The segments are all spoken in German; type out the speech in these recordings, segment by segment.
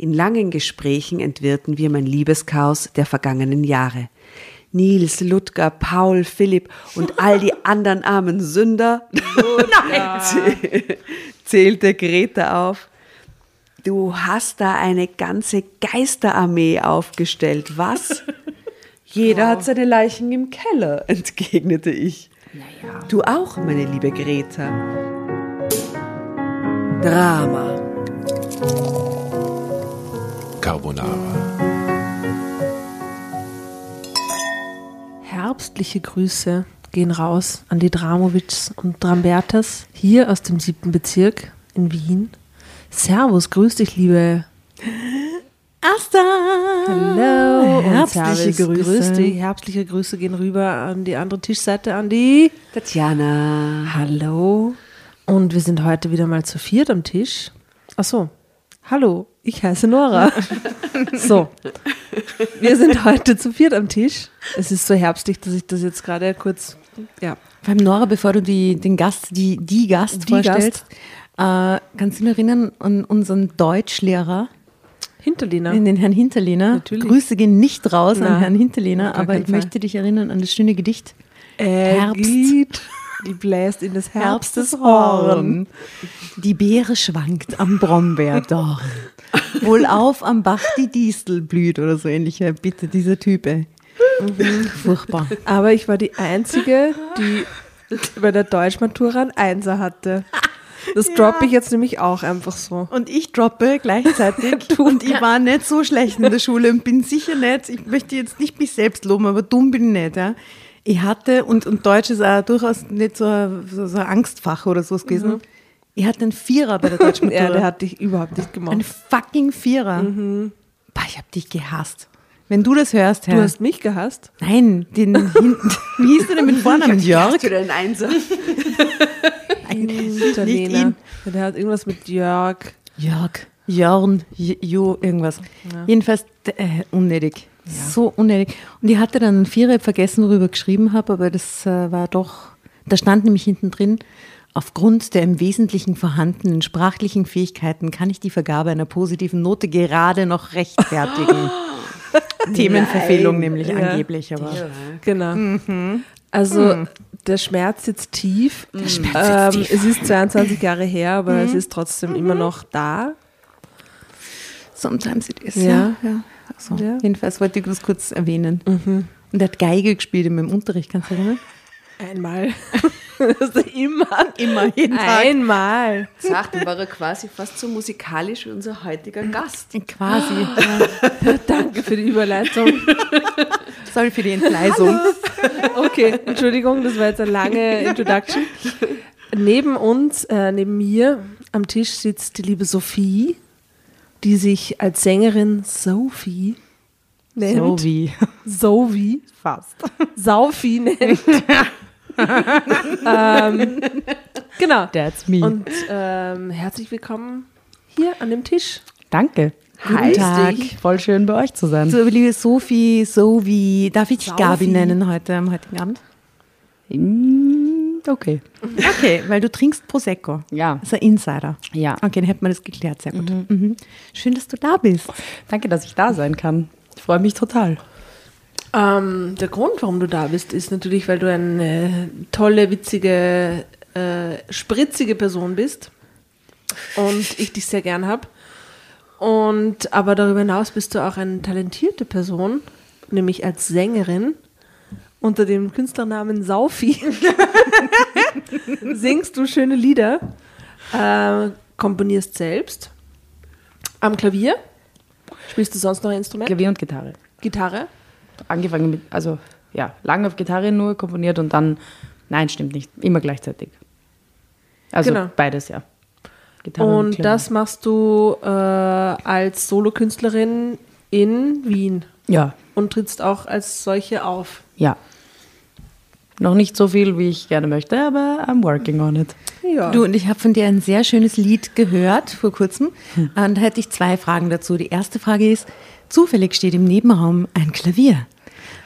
In langen Gesprächen entwirrten wir mein Liebeschaos der vergangenen Jahre. Nils, Ludger, Paul, Philipp und all die anderen armen Sünder zählte Greta auf. Du hast da eine ganze Geisterarmee aufgestellt, was? Jeder hat seine Leichen im Keller, entgegnete ich. Du auch, meine liebe Greta. Drama. Carbonara. Herbstliche Grüße gehen raus an die Dramovics und Drambertas hier aus dem siebten Bezirk in Wien. Servus, grüß dich, liebe Asta! Hallo, Herbstliche Servus, Grüße. Grüß dich. Herbstliche Grüße gehen rüber an die andere Tischseite, an die Tatjana. Hallo. Und wir sind heute wieder mal zu viert am Tisch. Ach so. Hallo, ich heiße Nora. so. Wir sind heute zu viert am Tisch. Es ist so herbstlich, dass ich das jetzt gerade kurz, ja. Vor allem Nora, bevor du die, den Gast, die, die Gast Die vorstellst, Äh, kannst du dich erinnern an unseren Deutschlehrer, Hinterlehner. in den Herrn Hinterlehner? Natürlich. Grüße gehen nicht raus Na, an Herrn Hinterlehner, aber ich möchte dich erinnern an das schöne Gedicht. Äh, Herbst. geht, Die bläst in des Herbstes Horn. Die Beere schwankt am Brombeerdorn. Wohlauf am Bach die Distel blüht oder so ähnlich. Ja, Bitte, dieser Typ, ey. Mhm. Furchtbar. Aber ich war die Einzige, die bei der Deutschmatura ein Einser hatte. Das droppe ich jetzt nämlich auch einfach so. Und ich droppe gleichzeitig. und ich war nicht so schlecht in der Schule und bin sicher nicht, ich möchte jetzt nicht mich selbst loben, aber dumm bin ich nicht. Ja. Ich hatte, und, und Deutsch ist auch durchaus nicht so ein, so, ein Angstfach oder sowas gewesen. Ich hatte einen Vierer bei der deutschen Ja, Matura. der hat dich überhaupt nicht gemacht. fucking Vierer. Bah, ich hab dich gehasst. Wenn du das hörst, Herr. Du hast mich gehasst? Nein, den hinten. Wie hieß der denn mit Vornamen? Jörg? Für den Einser. Hinterlehner. ihn. Ja, Der hat irgendwas mit Jörg. Jörg, Jörn, Jo, irgendwas. Jedenfalls d- äh, unnötig. So unnötig. Und ich hatte dann Vierer ich hab vergessen, worüber ich geschrieben habe, aber das äh, war doch, da stand nämlich hinten drin, aufgrund der im Wesentlichen vorhandenen sprachlichen Fähigkeiten kann ich die Vergabe einer positiven Note gerade noch rechtfertigen. Themenverfehlung nämlich angeblich, aber Genau. Mhm. Also der Schmerz sitzt tief. der Schmerz ähm, sitzt tief. Es ist 22 Jahre her, aber Mhm. es ist trotzdem immer noch da. sometimes it is. Ja. Ja, ja. Also, Ja. Jedenfalls wollte ich das kurz erwähnen. Und er hat Geige gespielt in meinem Unterricht, kannst du erinnern? Einmal. also immer. Immer, jeden Tag. Einmal. Sagt, dann war er quasi fast so musikalisch wie unser heutiger Gast. Quasi. Danke für die Überleitung. Sorry für die Entgleisung. Okay, Entschuldigung, das war jetzt eine lange Introduction. Neben uns, äh, neben mir am Tisch sitzt die liebe Sophie, die sich als Sängerin Sophie nennt. So wie. Sophie. Fast. Saufi nennt. ähm, genau. That's me. Und ähm, herzlich willkommen hier an dem Tisch. Danke. Guten Heiß Tag. dich. Voll schön bei euch zu sein. So, liebe Sophie, so wie, darf ich dich. Gabi nennen heute am heutigen Abend? Mm, Okay. Okay, weil du trinkst Prosecco. Ja. Das ist ein Insider. Ja. Okay, dann hätten wir das geklärt. Sehr gut. Mhm. Schön, dass du da bist. Danke, dass ich da sein kann. Ich freue mich total. Ähm, der Grund, warum du da bist, ist natürlich, weil du eine tolle, witzige, äh, spritzige Person bist und ich dich sehr gern habe. Und aber darüber hinaus bist du auch eine talentierte Person, nämlich als Sängerin unter dem Künstlernamen Saufi. Singst du schöne Lieder, äh, komponierst selbst am Klavier. Spielst du sonst noch ein Instrument? Klavier und Gitarre. Gitarre? Angefangen mit, also ja, lange auf Gitarre nur komponiert und dann, nein, stimmt nicht, immer gleichzeitig. Also Genau. beides, ja. Gitarre Und Klavier. das machst du äh, als Solokünstlerin in Wien Ja, und trittst auch als solche auf. ja. Noch nicht so viel, wie ich gerne möchte, aber I'm working on it. Ja. Du, und ich habe von dir ein sehr schönes Lied gehört vor kurzem. Und da hätte ich zwei Fragen dazu. Die erste Frage ist, zufällig steht im Nebenraum ein Klavier.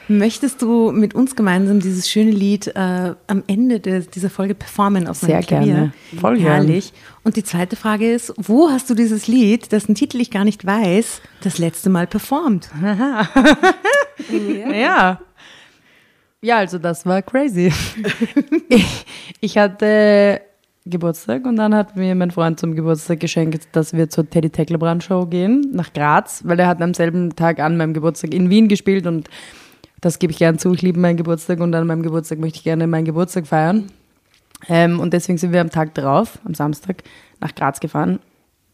Möchtest du mit uns gemeinsam dieses schöne Lied äh, am Ende des, dieser Folge performen auf Sehr meinem Klavier? gerne. Voll gern. Herrlich. Und die zweite Frage ist, wo hast du dieses Lied, dessen Titel ich gar nicht weiß, das letzte Mal performt? Ja. Ja, also das war crazy. ich, ich hatte Geburtstag und dann hat mir mein Freund zum Geburtstag geschenkt, dass wir zur Teddy Tecklebrand Show gehen nach Graz, weil er hat am selben Tag an meinem Geburtstag in Wien gespielt und das gebe ich gern zu. Ich liebe meinen Geburtstag und an meinem Geburtstag möchte ich gerne meinen Geburtstag feiern. Ähm, und deswegen sind wir am Tag drauf, am Samstag, nach Graz gefahren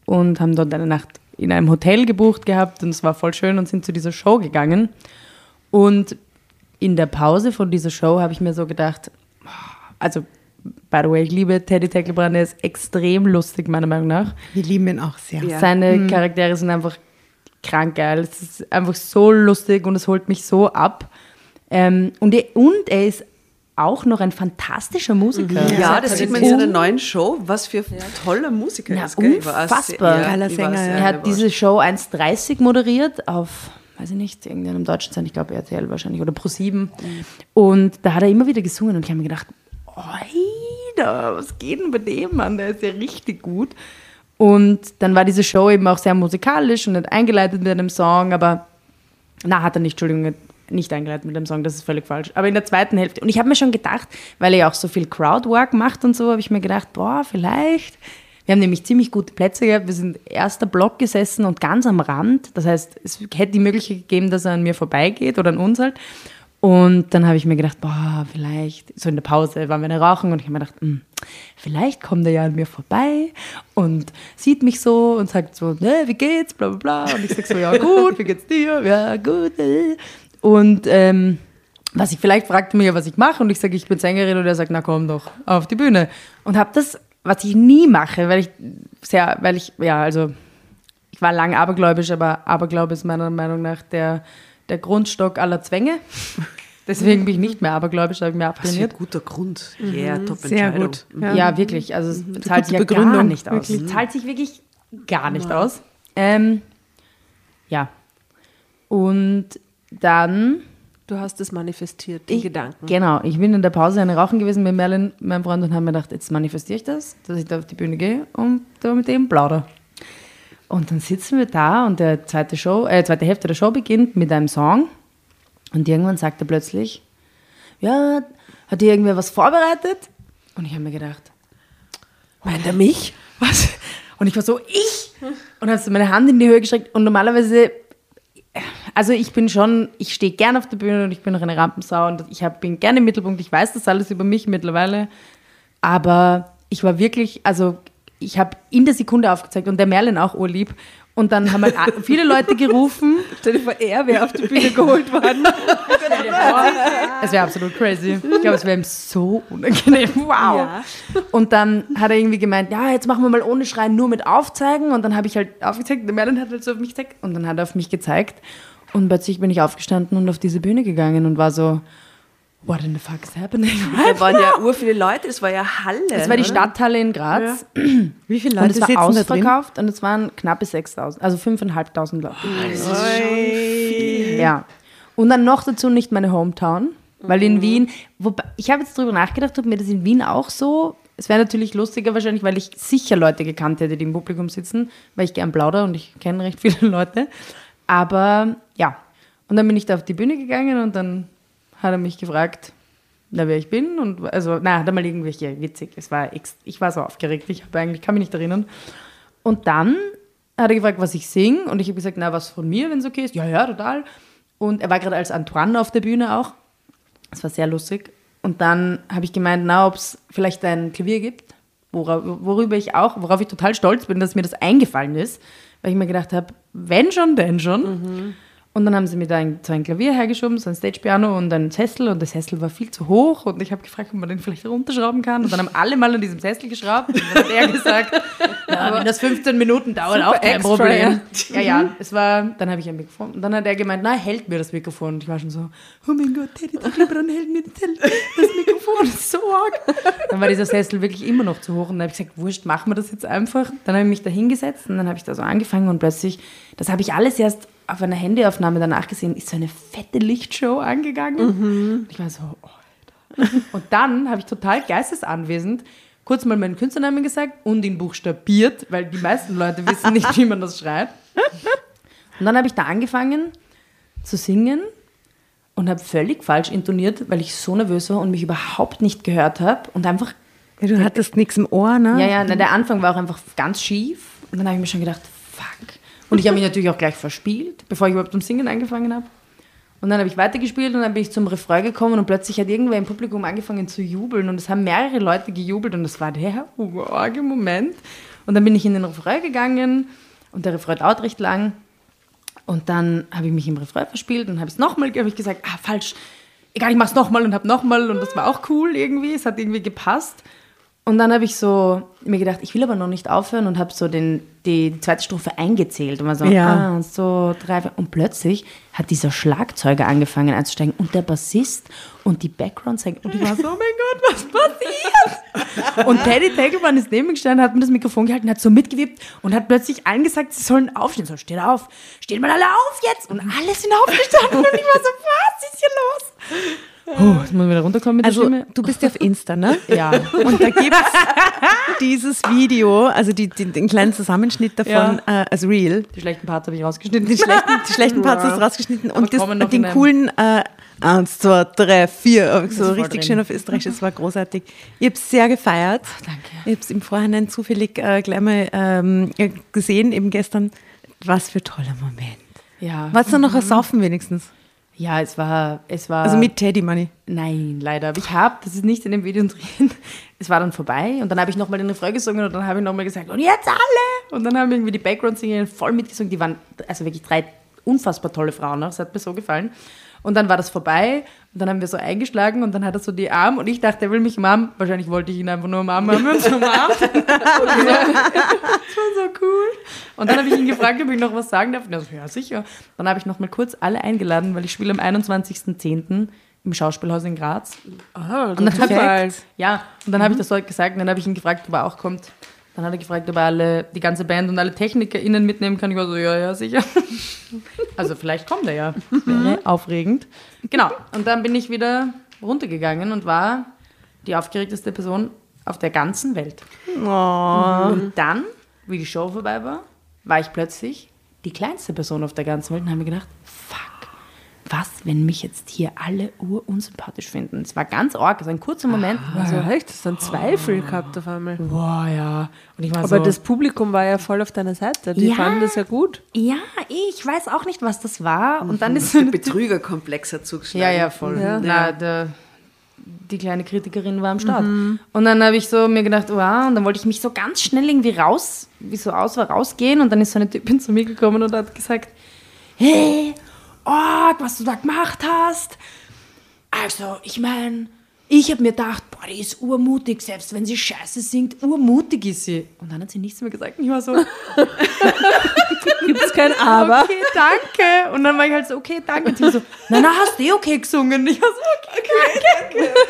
und haben dort eine Nacht in einem Hotel gebucht gehabt und es war voll schön und sind zu dieser Show gegangen. Und in der Pause von dieser Show habe ich mir so gedacht, also, by the way, ich liebe Teddy Tecklebrand, er ist extrem lustig, meiner Meinung nach. Wir lieben ihn auch sehr. Ja. Seine Charaktere sind einfach krank geil. Es ist einfach so lustig und es holt mich so ab. Ähm, und, er, und er ist auch noch ein fantastischer Musiker. Ja, das sieht man in seiner neuen Show, was für tolle Musiker Ja, ist. gell? Unfassbar. Geiler Sänger, ja. Er hat diese Show 1.30 moderiert auf, weiß ich nicht, irgendeinem deutschen Sender, ich glaube RTL wahrscheinlich oder Pro7. Und da hat er immer wieder gesungen und ich habe mir gedacht, Alter, was geht denn bei dem Mann? Der ist ja richtig gut. Und dann war diese Show eben auch sehr musikalisch und hat eingeleitet mit einem Song, aber na, hat er nicht, Entschuldigung, nicht eingeleitet mit dem Song, das ist völlig falsch. Aber in der zweiten Hälfte, und ich habe mir schon gedacht, weil er ja auch so viel Crowdwork macht und so, habe ich mir gedacht, boah, vielleicht. Wir haben nämlich ziemlich gute Plätze gehabt. Wir sind erster Block gesessen und ganz am Rand. Das heißt, es hätte die Möglichkeit gegeben, dass er an mir vorbeigeht oder an uns halt. Und dann habe ich mir gedacht, boah, vielleicht, so in der Pause waren wir eine Rauchen und ich habe mir gedacht, hm, vielleicht kommt er ja an mir vorbei und sieht mich so und sagt so, ne, wie geht's, bla bla bla. Und ich sage so, ja gut, wie geht's dir? Ja, gut. äh. Und ähm, was ich vielleicht fragte mir, was ich mache und ich sage, ich bin Sängerin und er sagt, na komm doch auf die Bühne. Und habe das, was ich nie mache, weil ich sehr, weil ich, ja, also ich war lange abergläubisch, aber Aberglaube ist meiner Meinung nach der, der Grundstock aller Zwänge. Deswegen bin ich nicht mehr abergläubisch, habe ich mir Was für ein abtrainiert. guter Grund. Ja, top Sehr gut. Ja, wirklich. Also es zahlt sich ja gar nicht aus. wirklich. Es zahlt sich wirklich gar nicht aus. Ähm, ja. Und dann Du hast es manifestiert, den ich, Gedanken. Genau, ich bin in der Pause eine Rauchen gewesen mit Merlin, meinem Freund, und habe mir gedacht, jetzt manifestiere ich das, dass ich da auf die Bühne gehe und da mit dem plaudere. Und dann sitzen wir da und der zweite Show, äh, zweite Hälfte der Show beginnt mit einem Song und irgendwann sagt er plötzlich, ja, hat dir irgendwer was vorbereitet? Und ich habe mir gedacht, Meint er mich? was? Und ich war so, ich? Und habe so meine Hand in die Höhe gestreckt und normalerweise, also ich bin schon, ich stehe gerne auf der Bühne und ich bin noch eine Rampensau und ich hab, bin gerne im Mittelpunkt, ich weiß das alles über mich mittlerweile, aber ich war wirklich, also ich habe in der Sekunde aufgezeigt und der Merlin auch urlieb und dann haben halt viele Leute gerufen, Stell dir vor, er wäre auf die Bühne geholt worden. Es wäre absolut crazy. Ich glaube, es wäre ihm so unangenehm. Wow. Und dann hat er irgendwie gemeint, ja, jetzt machen wir mal ohne Schreien, nur mit Aufzeigen. Und dann habe ich halt aufgezeigt, der Merlin hat halt so auf mich gezeigt. Und dann hat er auf mich gezeigt. Und plötzlich bin ich aufgestanden und auf diese Bühne gegangen und war so, what in the fuck is happening? Da waren ja ur viele Leute, es war ja Halle. Das war die? Stadthalle in Graz. Wie viele Und Leute es war ausverkauft und es waren knappe 6.000, also 5.500 Leute. Ja. Und dann noch dazu nicht meine Hometown, weil in Wien, wobei, ich habe jetzt drüber nachgedacht, ob mir das in Wien auch so, es wäre natürlich lustiger wahrscheinlich, weil ich sicher Leute gekannt hätte, die im Publikum sitzen, weil ich gern plauder und ich kenne recht viele Leute. Aber ja, und dann bin ich da auf die Bühne gegangen und dann hat er mich gefragt, na, wer ich bin und also, na, hat er mal irgendwelche witzig, es war, ich war so aufgeregt, ich habe eigentlich, kann mich nicht erinnern. Und dann hat er gefragt, was ich singe und ich habe gesagt, na, was von mir, wenn es okay ist. Ja, ja, total. Und er war gerade als Antoine auf der Bühne auch. Das war sehr lustig. Und dann habe ich gemeint, na, ob es vielleicht ein Klavier gibt, wora, worüber ich auch, worauf ich total stolz bin, dass mir das eingefallen ist, weil ich mir gedacht habe, wenn schon, denn schon. Und dann haben sie mir da ein, so ein Klavier hergeschoben, so ein Stage-Piano und einen Sessel. Und der Sessel war viel zu hoch. Und ich habe gefragt, ob man den vielleicht runterschrauben kann. Und dann haben alle mal an diesem Sessel geschraubt. Und dann hat er gesagt, ja, wenn das 15 Minuten dauert, auch kein extra, Problem. Ja, ja, es war, dann habe ich ein Mikrofon. Und dann hat er gemeint, na, hält mir das Mikrofon. Und ich war schon so, oh mein Gott, Teddy Tecklebrand hält mir das, das Mikrofon, das ist so arg. Dann war dieser Sessel wirklich immer noch zu hoch. Und dann habe ich gesagt, wurscht, machen wir das jetzt einfach. Dann habe ich mich da hingesetzt und dann habe ich da so angefangen und plötzlich, das habe ich alles erst auf einer Handyaufnahme danach gesehen, ist so eine fette Lichtshow angegangen. Ich war so, oh, Alter. Und dann habe ich total geistesanwesend kurz mal meinen Künstlernamen gesagt und ihn buchstabiert, weil die meisten Leute wissen nicht, wie man das schreibt. Und dann habe ich da angefangen zu singen und habe völlig falsch intoniert, weil ich so nervös war und mich überhaupt nicht gehört habe und einfach Ja, du hattest nichts im Ohr, ne? ja, ja, na, der Anfang war auch einfach ganz schief. Und dann habe ich mir schon gedacht, fuck. Und ich habe mich natürlich auch gleich verspielt, bevor ich überhaupt zum Singen angefangen habe. Und dann habe ich weitergespielt und dann bin ich zum Refrain gekommen und plötzlich hat irgendwer im Publikum angefangen zu jubeln und es haben mehrere Leute gejubelt und das war der arge Moment. Und dann bin ich in den Refrain gegangen und der Refrain dauert recht lang. Und dann habe ich mich im Refrain verspielt und habe es nochmal, habe ich gesagt, ah, falsch, egal, ich mach's nochmal und habe nochmal und das war auch cool irgendwie, es hat irgendwie gepasst. Und dann habe ich so mir gedacht, ich will aber noch nicht aufhören und habe so den, die zweite Strophe eingezählt und war so, Ja. ah, so drei, und plötzlich hat dieser Schlagzeuger angefangen einzusteigen und der Bassist und die Background-Sänger und ich war so, oh mein Gott, was passiert? und Teddy Tegelmann ist neben mir gestanden, hat mir das Mikrofon gehalten, hat so mitgewippt und hat plötzlich allen gesagt, sie sollen aufstehen. So, steht auf, steht mal alle auf jetzt. Und alle sind aufgestanden und ich war so, was ist hier los? Oh, jetzt muss ich wieder runterkommen mit Also, der Stimme. du bist ja auf Insta, ne? Ja. Und da gibt es dieses Video, also die, die, den kleinen Zusammenschnitt davon, äh, als Real. Die schlechten Parts habe ich rausgeschnitten. Die schlechten, die schlechten Parts hast du rausgeschnitten und, das, noch den coolen äh, eins, zwei, drei, vier, so richtig schön auf Österreich, das war großartig. Ich habe es sehr gefeiert. danke. Ich habe es im Vorhinein zufällig äh, gleich mal ähm, äh, gesehen, eben gestern. Was für ein toller Moment. Ja. Warst du noch ein Saufen wenigstens? Ja, es war, es war. Also mit Teddy Money. Nein, leider. Ich habe, das ist nicht in dem Video drin. Es war dann vorbei und dann habe ich nochmal den Refrain gesungen und dann habe ich nochmal gesagt, und jetzt alle! Und dann haben irgendwie die Background-Sänger voll mitgesungen. Die waren also wirklich drei unfassbar tolle Frauen. Es hat mir so gefallen. Und dann war das vorbei und dann haben wir so eingeschlagen und dann hat er so die Arme und ich dachte, er will mich umarmen. Wahrscheinlich wollte ich ihn einfach nur umarmen, haben wir uns umarmt. das war so cool. Und dann habe ich ihn gefragt, ob ich noch was sagen darf. Und er so, ja, sicher. Dann habe ich noch mal kurz alle eingeladen, weil ich spiele am 21.10. im Schauspielhaus in Graz. Ah, Und dann habe ich, ja, und dann habe ich das heute gesagt und dann habe ich ihn gefragt, ob er auch kommt. Dann hat er gefragt, ob er alle, die ganze Band und alle TechnikerInnen mitnehmen kann. Ich war so, ja, ja, sicher. Also vielleicht kommt er ja. Das wäre aufregend. Genau. Und dann bin ich wieder runtergegangen und war die aufgeregteste Person auf der ganzen Welt. Und dann, wie die Show vorbei war, war ich plötzlich die kleinste Person auf der ganzen Welt und habe mir gedacht, was, wenn mich jetzt hier alle urunsympathisch finden? Es war ganz arg, es war ein kurzer Moment. ich war Also so, echt, das ist ein Zweifel gehabt auf einmal. boah, ja. Und ich war Aber so, das Publikum war ja voll auf deiner Seite. Die Ja. fanden das ja gut. ja, ich weiß auch nicht, was das war. Und dann ist so eine Betrügerkomplex hat zugeschlagen. Ja, ja, voll. Ja. Na, der, die kleine Kritikerin war am Start. Und dann habe ich so mir gedacht, wow, und dann wollte ich mich so ganz schnell irgendwie raus, wie so aus war, rausgehen. Und dann ist so eine Typin zu mir gekommen und hat gesagt, hey, oh, was du da gemacht hast. Also, ich meine, ich habe mir gedacht, boah, die ist urmutig, selbst wenn sie scheiße singt, urmutig ist sie. Und dann hat sie nichts mehr gesagt. Und ich war so, Gibt es kein Aber? okay, danke. Und dann war ich halt so, okay, danke. Und sie so, na, na, hast du eh okay gesungen. Und ich war so, okay, danke.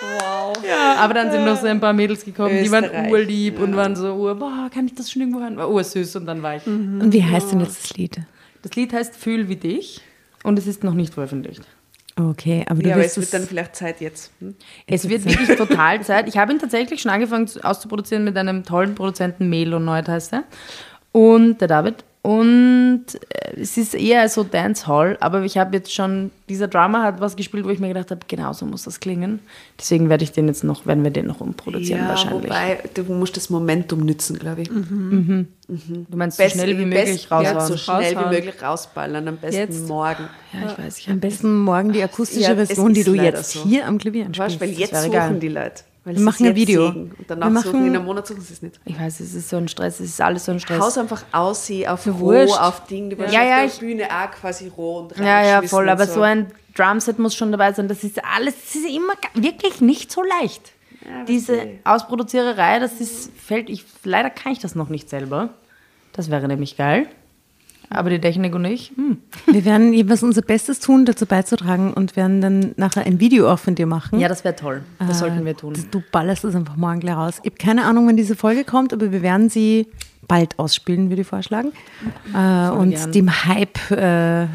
Wow. Ja, aber dann sind noch so ein paar Mädels gekommen, die waren Österreich, urlieb und waren so, ur, boah, kann ich das schon irgendwo hören? War ursüß und dann war ich. Und wie heißt denn jetzt das Lied? Das Lied heißt Fühl wie dich und es ist noch nicht veröffentlicht. Okay, aber du Ja, aber wirst es es wird dann vielleicht Zeit jetzt. Hm? Es wird wirklich total Zeit. Ich habe ihn tatsächlich schon angefangen zu- auszuproduzieren mit einem tollen Produzenten, Melo Neut heißt er. Und der David. Und äh, es ist eher so Dancehall, aber ich habe jetzt schon, dieser Drama hat was gespielt, wo ich mir gedacht habe, genau so muss das klingen. Deswegen werde ich den jetzt noch, werden wir den noch umproduzieren Ja, wahrscheinlich. wobei, du musst das Momentum nützen, glaube ich. du meinst so Best- schnell wie möglich raushauen. Ja, so schnell wie Raushauen. möglich rausballern, am besten Jetzt. morgen. Ja, ich weiß, ich am besten morgen die akustische Ja, Version, die du jetzt so. hier am Klavier Weißt, anspielst. weil jetzt suchen geil. die Leute. Weil Wir sie machen ein Video. sehen. Und danach Wir suchen, machen- in einem Monat suchen sie es nicht. ich weiß, es ist so ein Stress, es ist alles so ein Stress. Haus einfach aussehen, auf roh, wurscht. auf Ding. Du warst Ja, auf ja, der ich- Bühne auch quasi roh und Ja, ja, voll. Aber so ein Drumset muss schon dabei sein. Das ist alles, das ist immer wirklich nicht so leicht. Diese Ausproduziererei, das ist, fällt, ich, leider kann ich das noch nicht selber. Das wäre nämlich geil. Aber die Technik und ich, hm. Wir werden jeweils unser Bestes tun, dazu beizutragen und werden dann nachher ein Video auch von dir machen. ja, das wäre toll. Das sollten wir tun. Du ballerst das einfach morgen gleich raus. Ich habe keine Ahnung, wann diese Folge kommt, aber wir werden sie bald ausspielen, würde ich vorschlagen. Äh, und gern. dem Hype äh, äh,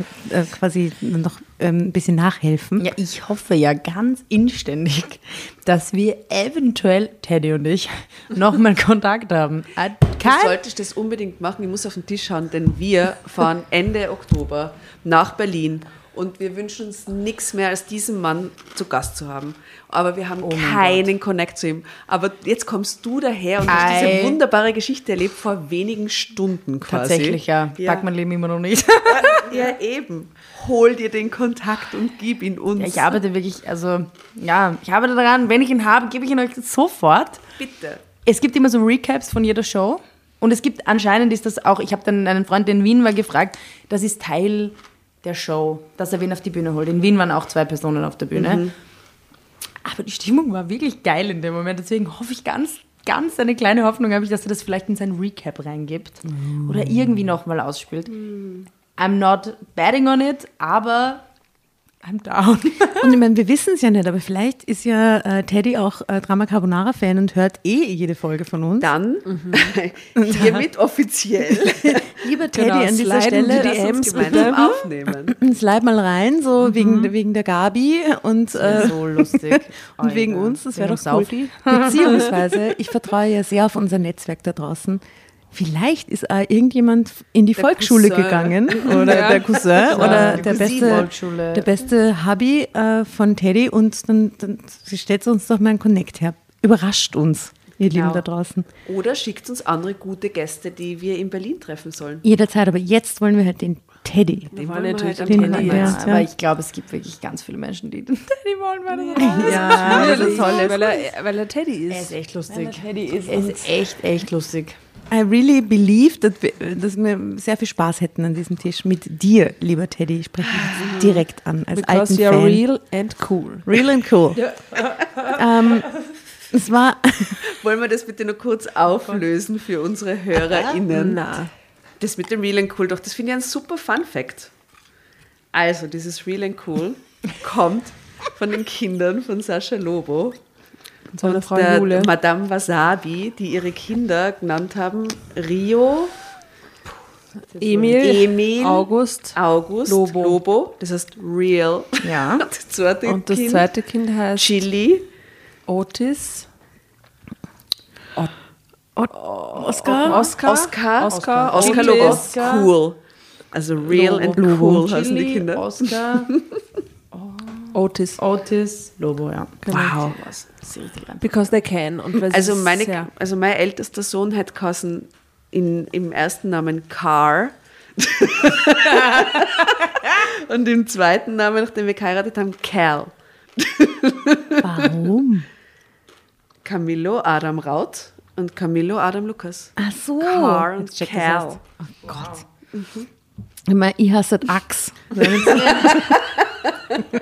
quasi noch ähm, ein bisschen nachhelfen. Ja, ich hoffe ja ganz inständig, dass wir eventuell, Teddy und ich, nochmal Kontakt haben. Äh, Du Kein solltest das unbedingt machen. Ich muss auf den Tisch schauen, denn wir fahren Ende Oktober nach Berlin und wir wünschen uns nichts mehr, als diesen Mann zu Gast zu haben. Aber wir haben keinen Connect zu ihm. Aber jetzt kommst du daher und hast Ei. diese wunderbare Geschichte erlebt vor wenigen Stunden quasi. Tatsächlich, ja. Ja. Pack mein Leben immer noch nicht. Ja, eben. Hol dir den Kontakt und gib ihn uns. Ja, ich arbeite wirklich, also, ja, ich arbeite daran. Wenn ich ihn habe, gebe ich ihn euch sofort. Bitte. Es gibt immer so Recaps von jeder Show. Und es gibt anscheinend ist das auch, ich habe dann einen Freund, der in Wien war, gefragt, das ist Teil der Show, dass er wen auf die Bühne holt. In Wien waren auch zwei Personen auf der Bühne. Aber die Stimmung war wirklich geil in dem Moment. Deswegen hoffe ich ganz, ganz eine kleine Hoffnung habe ich, dass er das vielleicht in sein Recap reingibt. Oder irgendwie nochmal ausspielt. I'm not betting on it, aber I'm down. Und ich meine, wir wissen es ja nicht, aber vielleicht ist ja äh, Teddy auch äh, Drama Carbonara-Fan und hört eh jede Folge von uns. Dann hiermit offiziell Lieber Teddy, Genau, an dieser Stelle, die lass uns DMs gemeinsam aufnehmen. slide mal rein, so wegen, wegen der Gabi und, äh, so lustig. und wegen uns, das wäre doch cool. Saufi. Beziehungsweise, ich vertraue ja sehr auf unser Netzwerk da draußen. Vielleicht ist äh, irgendjemand in die Der Volksschule Cousin. gegangen oder der Cousin oder die der beste, der beste Hubby äh, von Teddy und dann, dann stellt uns doch mal einen Connect her. Überrascht uns, ihr Lieben Genau. da draußen. Oder schickt uns andere gute Gäste, die wir in Berlin treffen sollen. Jederzeit, aber jetzt wollen wir halt den Teddy. Den wollen natürlich halt den am Teddy Teddy jetzt. jetzt. aber ich glaube, es gibt wirklich ganz viele Menschen, die den Teddy wollen, weil er Ja, Weil das ist toll. er, weil er Teddy Er ist ist. echt lustig. Teddy ist Er ist echt, echt lustig. I really believe, that wir, dass wir sehr viel Spaß hätten an diesem Tisch mit dir, lieber Teddy. Ich spreche dich jetzt direkt an, als Because alten you're Fan. real and cool. Real and cool. ähm, es war, Wollen wir das bitte nur kurz auflösen für unsere HörerInnen? Na. Das mit dem Real and Cool, doch, das finde ich ein super Fun Fact. Also, dieses Real and Cool kommt von den Kindern von Sascha Lobo. So eine Frau der Jule. Madame Wasabi, die ihre Kinder genannt haben Rio, Emil, Emil, August August, Lobo. Lobo. das heißt Real. Ja. Das zweite und das kind, zweite Kind heißt Chili, Otis. Oscar. Oscar. Oscar, Oscar. Oscar Otis. Lobo, Oscar. cool. Also Real and Cool heißen die Kinder. Oscar, Otis. Otis, Lobo, ja. Wow. Richtig rein. Because they can. Also, meine, sehr- also mein ältester Sohn hat geheißen in, im ersten Namen Car. Und im zweiten Namen, nachdem wir geheiratet haben, Cal. Warum? Camillo Adam Raut und Camillo Adam Lukas. Ach so. Car und Cal. Oh Gott. Ich meine, ich hasse Axe.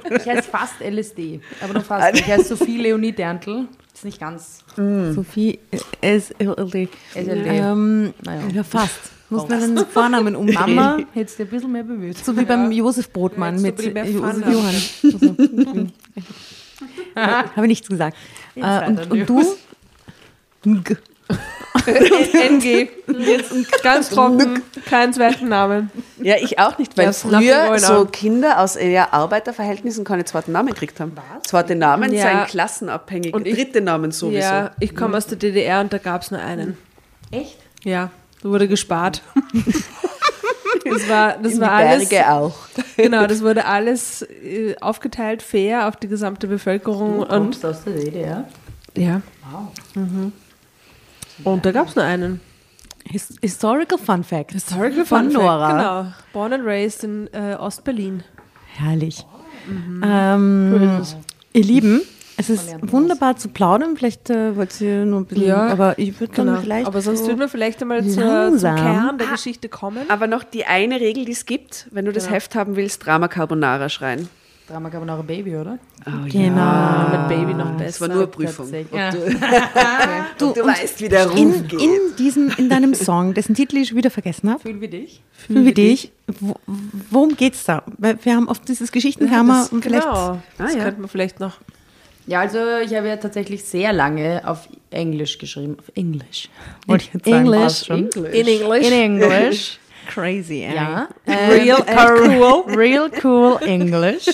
Ich heiße fast LSD, aber noch fast. Ich heiße Sophie Leonie Derntl. Ist nicht ganz. Sophie SLD. SLD. Ähm, Naja. ja, fast. Muss man den Vornamen umdrehen. Mama hätte dir ein bisschen mehr bemüht. So wie beim Josef Brotmann Hättest mit du Josef Johann. Habe ich nichts gesagt. Äh, und du? NG. Jetzt ganz trocken. Keinen zweiten Namen. Ja, ich auch nicht, weil nothing früher so. Kinder aus eher Arbeiterverhältnissen keine zweiten Namen gekriegt haben. Zweite Namen Ja. seien klassenabhängig, Und ich- dritte Namen sowieso. Ja, ich komme aus der DDR und da gab es nur einen. Echt? Ja, da wurde gespart. Das war, das In die war alles. Berge auch. Genau, das wurde alles äh, aufgeteilt, fair auf die gesamte Bevölkerung. Du Und kommst aus der DDR? ja. Wow. Und da gab es nur einen. His Historical Fun Fact. Historical Von Fun Fact, Nora. Genau. Born and raised in äh, Ostberlin. Herrlich. Ähm, ihr Lieben, es ist wunderbar zu plaudern. Vielleicht äh, wollt ihr nur ein bisschen, Ja, aber ich würde dann Genau. vielleicht. Aber sonst so, würden wir vielleicht einmal zur, zum langsam. Kern der Geschichte kommen. Aber noch die eine Regel, die es gibt, wenn du das Heft haben willst, Drama Carbonara schreien. Drama Carbonara Baby, oder? Genau. mit Baby noch Das besser. war nur Prüfung. Ja. Du, ob du weißt, wie der Ruf in, geht. in, diesem, in deinem Song, dessen Titel ich schon wieder vergessen habe, Fühl wie dich. Fühl wie dich, wo, worum geht's da? Wir haben oft dieses Geschichtenhammer das, und vielleicht. genau. Das Ah, ja. könnte man vielleicht noch. Ja, also ich habe ja tatsächlich sehr lange auf Englisch geschrieben. Auf Englisch. Wollte ich jetzt sagen, English. passt schon. In English. In English. Crazy, ey. Ja. Real and cool. Real cool English.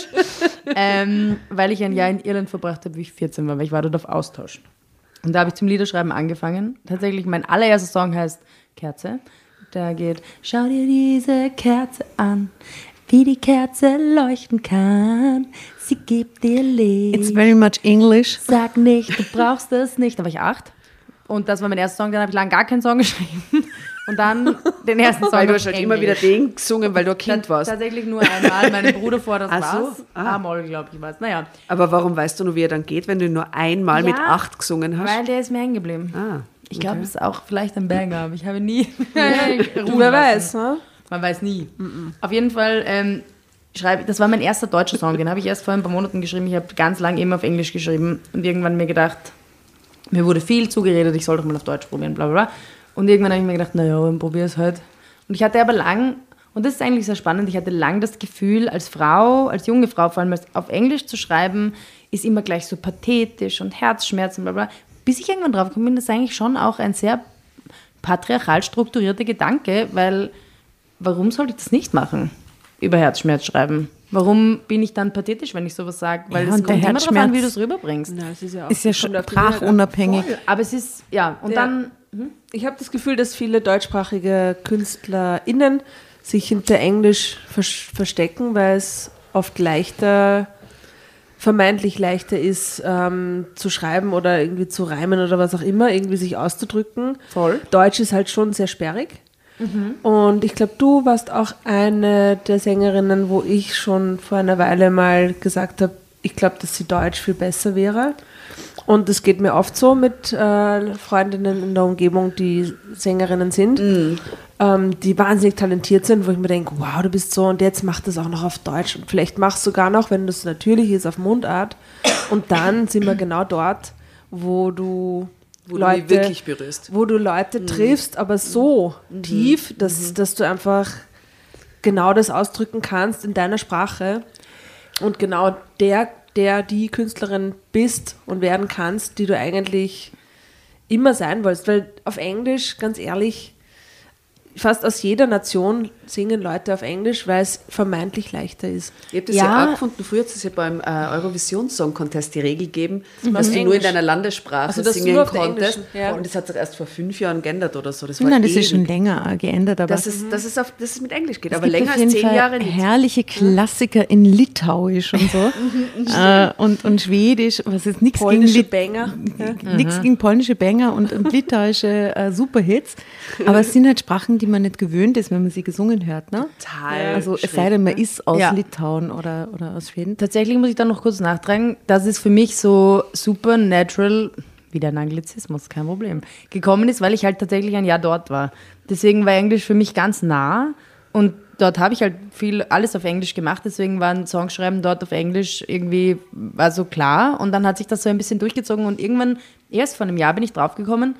ähm, weil ich ein Jahr in Irland verbracht habe, wie ich 14 war, weil ich war dort auf Austausch. Und da habe ich zum Liederschreiben angefangen. Tatsächlich, mein allererster Song heißt Kerze. Da geht, schau dir diese Kerze an, wie die Kerze leuchten kann. Sie gibt dir Licht. It's very much English. Sag nicht, du brauchst es nicht. Da war ich acht. Und das war mein erster Song. Dann habe ich lange gar keinen Song geschrieben. Und dann den ersten Song. Weil du hast halt immer wieder den gesungen, weil du ein Kind warst. Tatsächlich nur einmal. Mein Bruder vor, das Ach so, war's. ah. A-Moll, glaube ich, war's. Naja, Aber warum weißt du nur, wie er dann geht, wenn du ihn nur einmal mit Ja, acht gesungen hast? weil der ist mir hängen geblieben. ah, Ich glaube, okay. es ist auch vielleicht ein Banger, aber ich habe nie. Du, wer weiß, ne? Man weiß nie. Auf jeden Fall, ähm, schreibe, das war mein erster deutscher Song, den habe ich erst vor ein paar Monaten geschrieben. Ich habe ganz lang immer auf Englisch geschrieben und irgendwann mir gedacht, mir wurde viel zugeredet, ich soll doch mal auf Deutsch probieren, bla bla bla. Und irgendwann habe ich mir gedacht, naja, dann probier es halt. Und ich hatte aber lang, und das ist eigentlich sehr spannend, ich hatte lang das Gefühl, als Frau, als junge Frau, vor allem auf Englisch zu schreiben, ist immer gleich so pathetisch und Herzschmerzen, bla bla. Bis ich irgendwann drauf gekommen bin, das ist eigentlich schon auch ein sehr patriarchal strukturierter Gedanke, weil warum sollte ich das nicht machen? Über Herzschmerz schreiben. Warum bin ich dann pathetisch, wenn ich sowas sage? Weil Ja, es kommt immer darauf an, wie du es rüberbringst. Ja, es ist ja, auch, Ist ja schon sprachunabhängig. Aber es ist, ja, und Ja. dann, Ich habe das Gefühl, dass viele deutschsprachige KünstlerInnen sich hinter Englisch vers verstecken, weil es oft leichter, vermeintlich leichter ist, ähm, zu schreiben oder irgendwie zu reimen oder was auch immer, irgendwie sich auszudrücken. Voll. Deutsch ist halt schon sehr sperrig. Und ich glaube, du warst auch eine der Sängerinnen, wo ich schon vor einer Weile mal gesagt habe, ich glaube, dass sie Deutsch viel besser wäre. Und es geht mir oft so mit äh, Freundinnen in der Umgebung, die Sängerinnen sind, ähm, die wahnsinnig talentiert sind, wo ich mir denke, wow, du bist so und jetzt mach das auch noch auf Deutsch. Und vielleicht machst du sogar noch, wenn das natürlich ist, auf Mundart. Und dann sind wir genau dort, wo du Wo du mich wirklich berührst. wo du Leute triffst, aber so tief, dass, dass du einfach genau das ausdrücken kannst in deiner Sprache. Und genau der, der die Künstlerin bist und werden kannst, die du eigentlich immer sein wolltest. Weil auf Englisch, ganz ehrlich, fast aus jeder Nation singen Leute auf Englisch, weil es vermeintlich leichter ist. Ich habe das ja. Ja. auch gefunden. Früher hat es ja beim äh, Eurovision Song Contest die Regel gegeben, war dass du nur in deiner Landessprache Also, dass du singen nur auf der konntest. ja. Und das hat sich erst vor fünf Jahren geändert oder so. Das war Nein, das ist ewig. schon länger geändert, aber dass es, dass, es auf, dass es mit Englisch geht. es aber gibt länger auf als zehn Fall Jahre nicht. herrliche Klassiker in Litauisch und so. äh, und, und Schwedisch, was ist nichts gegen, Banger. Nichts gegen polnische Banger und, und litauische äh, Superhits. Aber es sind halt Sprachen, die man nicht gewöhnt ist, wenn man sie gesungen hört. Ne? Total Also es schräg, sei denn, man ist aus Ja. Litauen oder, oder aus Schweden. tatsächlich muss ich dann noch kurz nachtragen, dass es für mich so supernatural, wieder ein Anglizismus, kein Problem, gekommen ist, weil ich halt tatsächlich ein Jahr dort war. Deswegen war Englisch für mich ganz nah und dort habe ich halt viel, alles auf Englisch gemacht, deswegen waren Songschreiben dort auf Englisch irgendwie, war so klar und dann hat sich das so ein bisschen durchgezogen und irgendwann, erst vor einem Jahr bin ich draufgekommen,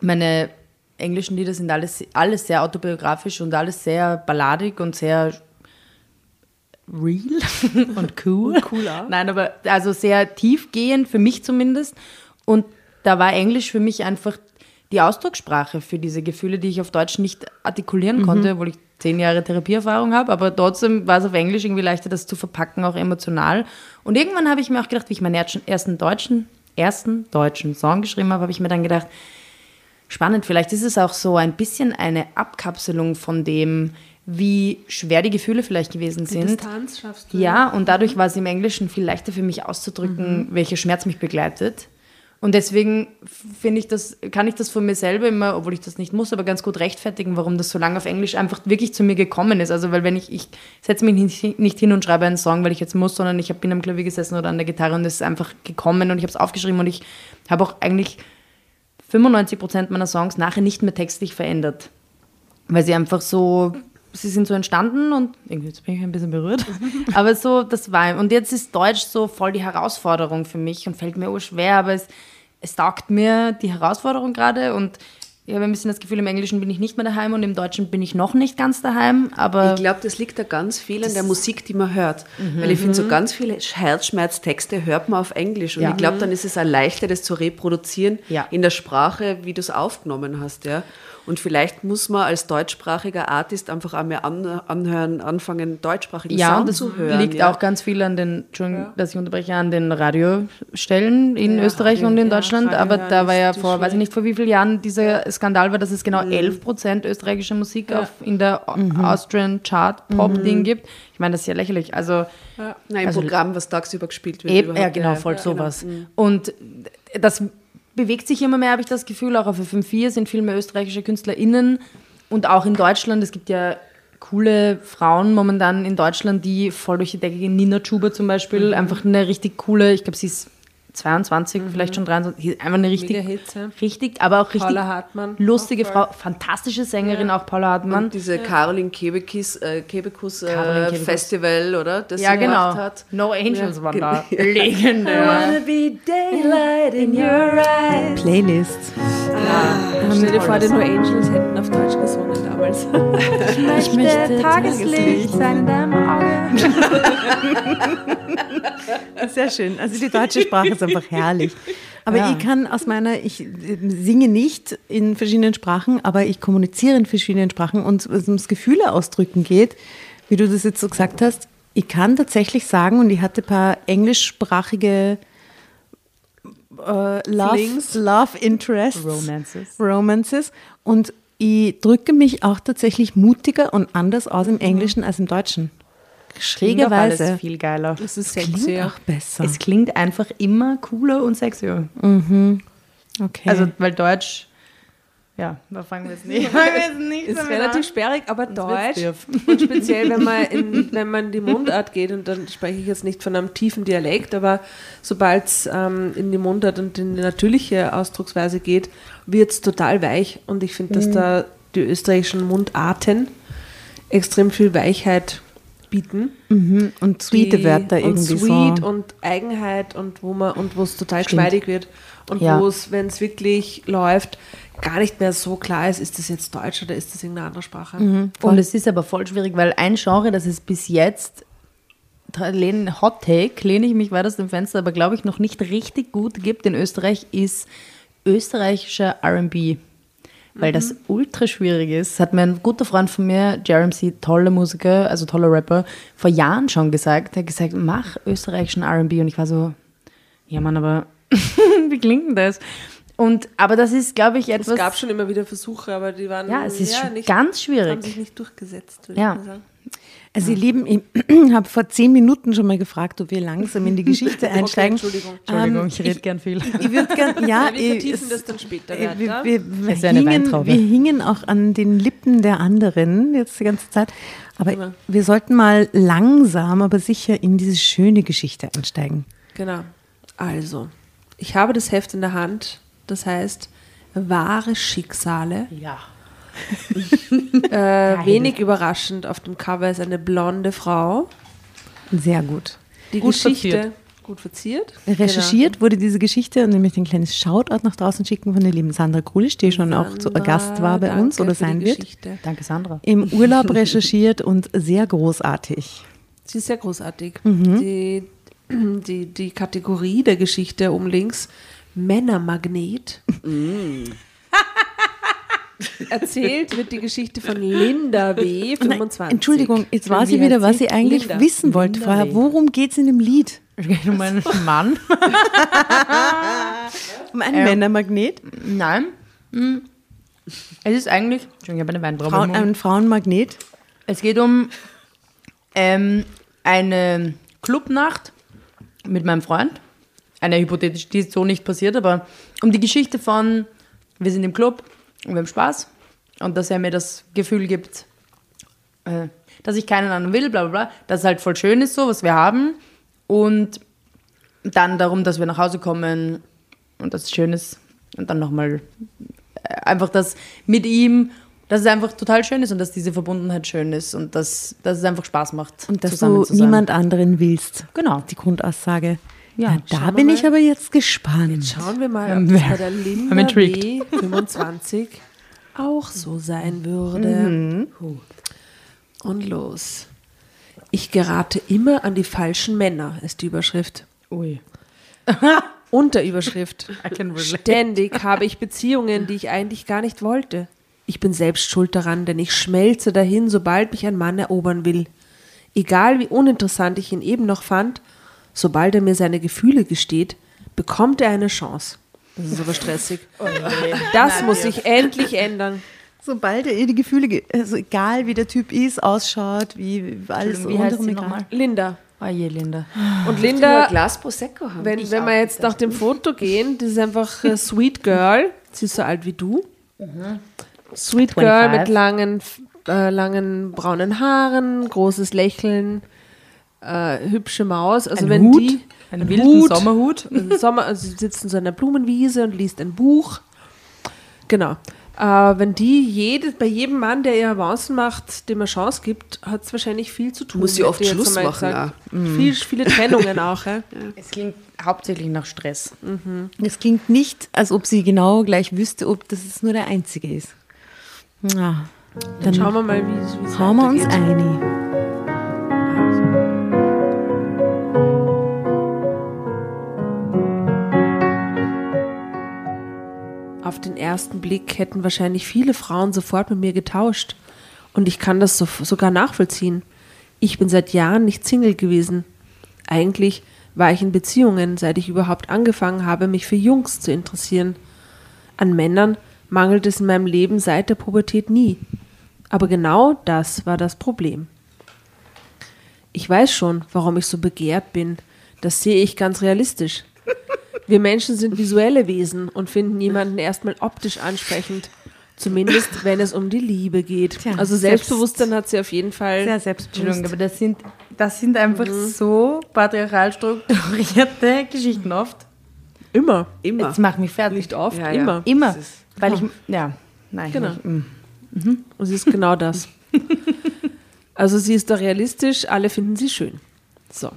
meine englischen Lieder sind alles, alles sehr autobiografisch und alles sehr balladig und sehr real und cool. Und cooler. Nein, aber also sehr tiefgehend, für mich zumindest. Und da war Englisch für mich einfach die Ausdruckssprache für diese Gefühle, die ich auf Deutsch nicht artikulieren konnte, obwohl ich zehn Jahre Therapieerfahrung habe, aber trotzdem war es auf Englisch irgendwie leichter, das zu verpacken, auch emotional. Und irgendwann habe ich mir auch gedacht, wie ich meinen ersten- ersten deutschen, ersten deutschen Song geschrieben habe, habe ich mir dann gedacht, spannend, vielleicht ist es auch so ein bisschen eine Abkapselung von dem, wie schwer die Gefühle vielleicht gewesen sind. Distanz schaffst du. Ja, und dadurch war es im Englischen viel leichter für mich auszudrücken, welcher Schmerz mich begleitet. Und deswegen finde ich das, kann ich das von mir selber immer, obwohl ich das nicht muss, aber ganz gut rechtfertigen, warum das so lange auf Englisch einfach wirklich zu mir gekommen ist. Also, weil wenn ich, ich setze mich nicht, hin und schreibe einen Song, weil ich jetzt muss, sondern ich bin am Klavier gesessen oder an der Gitarre und es ist einfach gekommen und ich habe es aufgeschrieben und ich habe auch eigentlich 95 Prozent meiner Songs nachher nicht mehr textlich verändert. Weil sie einfach so, sie sind so entstanden und irgendwie jetzt bin ich ein bisschen berührt. aber so, das war. Und jetzt ist Deutsch so voll die Herausforderung für mich und fällt mir schwer, aber es, es taugt mir die Herausforderung gerade und ich habe ein bisschen das Gefühl, im Englischen bin ich nicht mehr daheim und im Deutschen bin ich noch nicht ganz daheim, aber Ich glaube, das liegt da ganz viel an der Musik, die man hört. Weil ich finde, so ganz viele Herzschmerztexte hört man auf Englisch. Und Ja. ich glaube, dann ist es auch leichter, das zu reproduzieren Ja. in der Sprache, wie du es aufgenommen hast. Ja? Und vielleicht muss man als deutschsprachiger Artist einfach einmal an, anhören, anfangen, deutschsprachigen ja, Sound das zu hören. liegt ja? auch ganz viel an den, Entschuldigung, dass ich unterbreche, an den Radiostellen in Österreich und in ja, Deutschland. Radio aber da war ja vor, weiß ich nicht vor wie vielen Jahren dieser Skandal war, dass es genau 11 Prozent österreichische Musik auf, in der Austrian Chart Pop Ding gibt. Ich meine, das ist ja lächerlich. Also Nein, im Also- Programm, was tagsüber gespielt wird. Eben, ja, genau, voll sowas. Und das bewegt sich immer mehr, habe ich das Gefühl. Auch auf FM4 sind viel mehr österreichische KünstlerInnen. Und auch in Deutschland, es gibt ja coole Frauen momentan in Deutschland, die voll durch die Decke gehen. Nina Chuba zum Beispiel, einfach eine richtig coole, ich glaube, sie ist 22, vielleicht schon 23, sie ist einfach eine richtig, ja. richtig, aber auch richtig Paula Hartmann. lustige Auch Frau, fantastische Sängerin, auch Paula Hartmann. Und diese Caroline Kebekus, äh, Kebekus, äh, Caroline Kebekus. Festival, oder? Das ja, sie genau. gemacht hat. No Angels Ja, waren da. Legendär. Playlist. Stell dir vor, die No Angels hätten auf Deutsch gesungen damals. Ich möchte Tageslicht sein in deinem Auge. Sehr schön. Also die deutsche Sprache ist einfach herrlich. Aber Ja. ich kann aus meiner, ich äh, singe nicht in verschiedenen Sprachen, aber ich kommuniziere in verschiedenen Sprachen und wenn es ums Gefühle ausdrücken geht, wie du das jetzt so gesagt hast, ich kann tatsächlich sagen, und ich hatte ein paar englischsprachige äh, Love, Flings. Love Interests. Romances. Romances. Und ich drücke mich auch tatsächlich mutiger und anders aus im Englischen als im Deutschen. Klingt auch alles Schrägerweise. viel geiler. Das ist Klingt sexy. ja. auch besser. Es klingt einfach immer cooler und sexier. okay. Also, weil Deutsch, ja, da fangen wir jetzt nicht, fangen wir jetzt nicht Ist relativ an. sperrig, aber Deutsch. Und speziell, wenn man, in, wenn man in die Mundart geht, und dann spreche ich jetzt nicht von einem tiefen Dialekt, aber sobald es ähm, in die Mundart und in die natürliche Ausdrucksweise geht, wird es total weich. Und ich finde, dass da die österreichischen Mundarten extrem viel Weichheit bieten. Mhm. Und sweete die- Wörter und irgendwie sweet so. und Eigenheit und wo man und wo es total Stimmt. geschmeidig wird und Ja. wo es, wenn es wirklich läuft, gar nicht mehr so klar ist, ist das jetzt Deutsch oder ist das irgendeine andere Sprache. Und es ist aber voll schwierig, weil ein Genre, das es bis jetzt, Hot Take, lehne ich mich weit aus dem Fenster, aber glaube ich noch nicht richtig gut gibt in Österreich, ist österreichischer R&B. Weil das ultra schwierig ist. Das hat mir ein guter Freund von mir, Jeremy, toller Musiker, also toller Rapper, vor Jahren schon gesagt. Er hat gesagt, mach österreichischen R&B. Und ich war so, ja Mann, aber wie klingt denn das? Und, aber das ist, glaube ich, etwas... Es gab schon immer wieder Versuche, aber die waren Ja, es ist schon nicht, ganz schwierig. haben sich nicht durchgesetzt, würde Ja. ich mal sagen. Also ihr Lieben, ich habe vor zehn Minuten schon mal gefragt, ob wir langsam in die Geschichte einsteigen. Entschuldigung. Entschuldigung, Ähm, ich rede gern viel. Ich würde gerne, ja, Ja, wir ich- vertiefen es- das dann später äh, wir, wir, wir, hingen, Weintraube. wir hingen auch an den Lippen der anderen jetzt die ganze Zeit. Aber Immer. wir sollten mal langsam, aber sicher in diese schöne Geschichte einsteigen. Genau. Also, ich habe das Heft in der Hand, das heißt Wahre Schicksale. Ja. Äh, wenig überraschend, auf dem Cover ist eine blonde Frau. Sehr gut. Die Gut Geschichte verziert. gut verziert. Recherchiert wurde diese Geschichte und nämlich ein kleines Shoutout nach draußen schicken von der lieben Sandra Krulisch, die schon auch zu Sandra, Gast war bei uns danke oder sein wird. Danke, Sandra. Im Urlaub recherchiert und sehr großartig. Sie ist sehr großartig. Mhm. Die, die, die Kategorie der Geschichte um links, Männermagnet. Erzählt wird die Geschichte von Linda W., 25. Entschuldigung, jetzt weiß ich wieder, was sie? ich eigentlich Linda. wissen wollte Linda vorher. Worum geht es in dem Lied? Es geht um einen Mann. Um einen Männermagnet? Nein. Hm. Es ist eigentlich. Entschuldigung, ich habe eine Weintraube. Frauen, im Mund. ein Frauenmagnet? Es geht um ähm, eine Clubnacht mit meinem Freund. Eine hypothetisch, die ist so nicht passiert, aber um die Geschichte von, wir sind im Club und wir haben Spaß und dass er mir das Gefühl gibt, äh, dass ich keinen anderen will, bla bla bla, dass es halt voll schön ist so, was wir haben und dann darum, dass wir nach Hause kommen und das schön ist und dann nochmal äh, einfach das mit ihm, dass es einfach total schön ist und dass diese Verbundenheit schön ist und dass, dass es einfach Spaß macht, Und dass du niemand anderen willst. Genau. Die Grundaussage. Ja, da bin ich aber jetzt gespannt. Schauen wir mal, Ähm, ob das wer- bei der Linda intrigued. W., 25, auch so sein würde. Und los. Ich gerate immer an die falschen Männer, ist die Überschrift. Ui. Unterüberschrift. Ständig habe ich Beziehungen, die ich eigentlich gar nicht wollte. Ich bin selbst schuld daran, denn ich schmelze dahin, sobald mich ein Mann erobern will. Egal wie uninteressant ich ihn eben noch fand, sobald er mir seine Gefühle gesteht, bekommt er eine Chance. Das ist aber stressig. Das muss sich endlich ändern. Sobald er ihr die Gefühle, ge- also egal wie der Typ ist, ausschaut, wie, alles Wie heißt sie nochmal? Linda. Oh je, Linda. Und Ein Linda, Glas Prosecco haben. wenn, wenn wir jetzt nach dem Foto gehen, das ist einfach äh, Sweet Girl. Sie ist so alt wie du. Sweet Girl 25. mit langen, äh, langen braunen Haaren, großes Lächeln, äh, hübsche Maus. Also Ein wenn Hut, die einen ein wilden Hut, Sommerhut. ein Sommer, also sie sitzt in so einer Blumenwiese und liest ein Buch. Genau. Äh, wenn die jede, bei jedem Mann, der ihr Avancen macht, dem er Chance gibt, hat es wahrscheinlich viel zu tun. Muss sie oft Schluss machen, gesagt. Viel, viele Trennungen auch. Ja. Es klingt hauptsächlich nach Stress. Es klingt nicht, als ob sie genau gleich wüsste, ob das nur der einzige ist. Ja, dann Schauen wir mal, wie es hauen wir uns weitergeht. Auf den ersten Blick hätten wahrscheinlich viele Frauen sofort mit mir getauscht. Und ich kann das so, sogar nachvollziehen. Ich bin seit Jahren nicht Single gewesen. Eigentlich war ich in Beziehungen, seit ich überhaupt angefangen habe, mich für Jungs zu interessieren. An Männern mangelt es in meinem Leben seit der Pubertät nie. Aber genau das war das Problem. Ich weiß schon, warum ich so begehrt bin. Das sehe ich ganz realistisch. Wir Menschen sind visuelle Wesen und finden jemanden erstmal optisch ansprechend. Zumindest, wenn es um die Liebe geht. Tja, also selbst- Selbstbewusstsein hat sie auf jeden Fall. Sehr Entschuldigung, selbstbewusst. aber das sind, das sind einfach so patriarchal strukturierte Geschichten oft. immer. Immer. Jetzt mach mich fertig. Nicht oft, Ja, ja. immer. Immer. Das ist- Weil ich, ja, nein. Genau. Ich, mm. Und sie ist genau das. Also sie ist da realistisch, alle finden sie schön. So.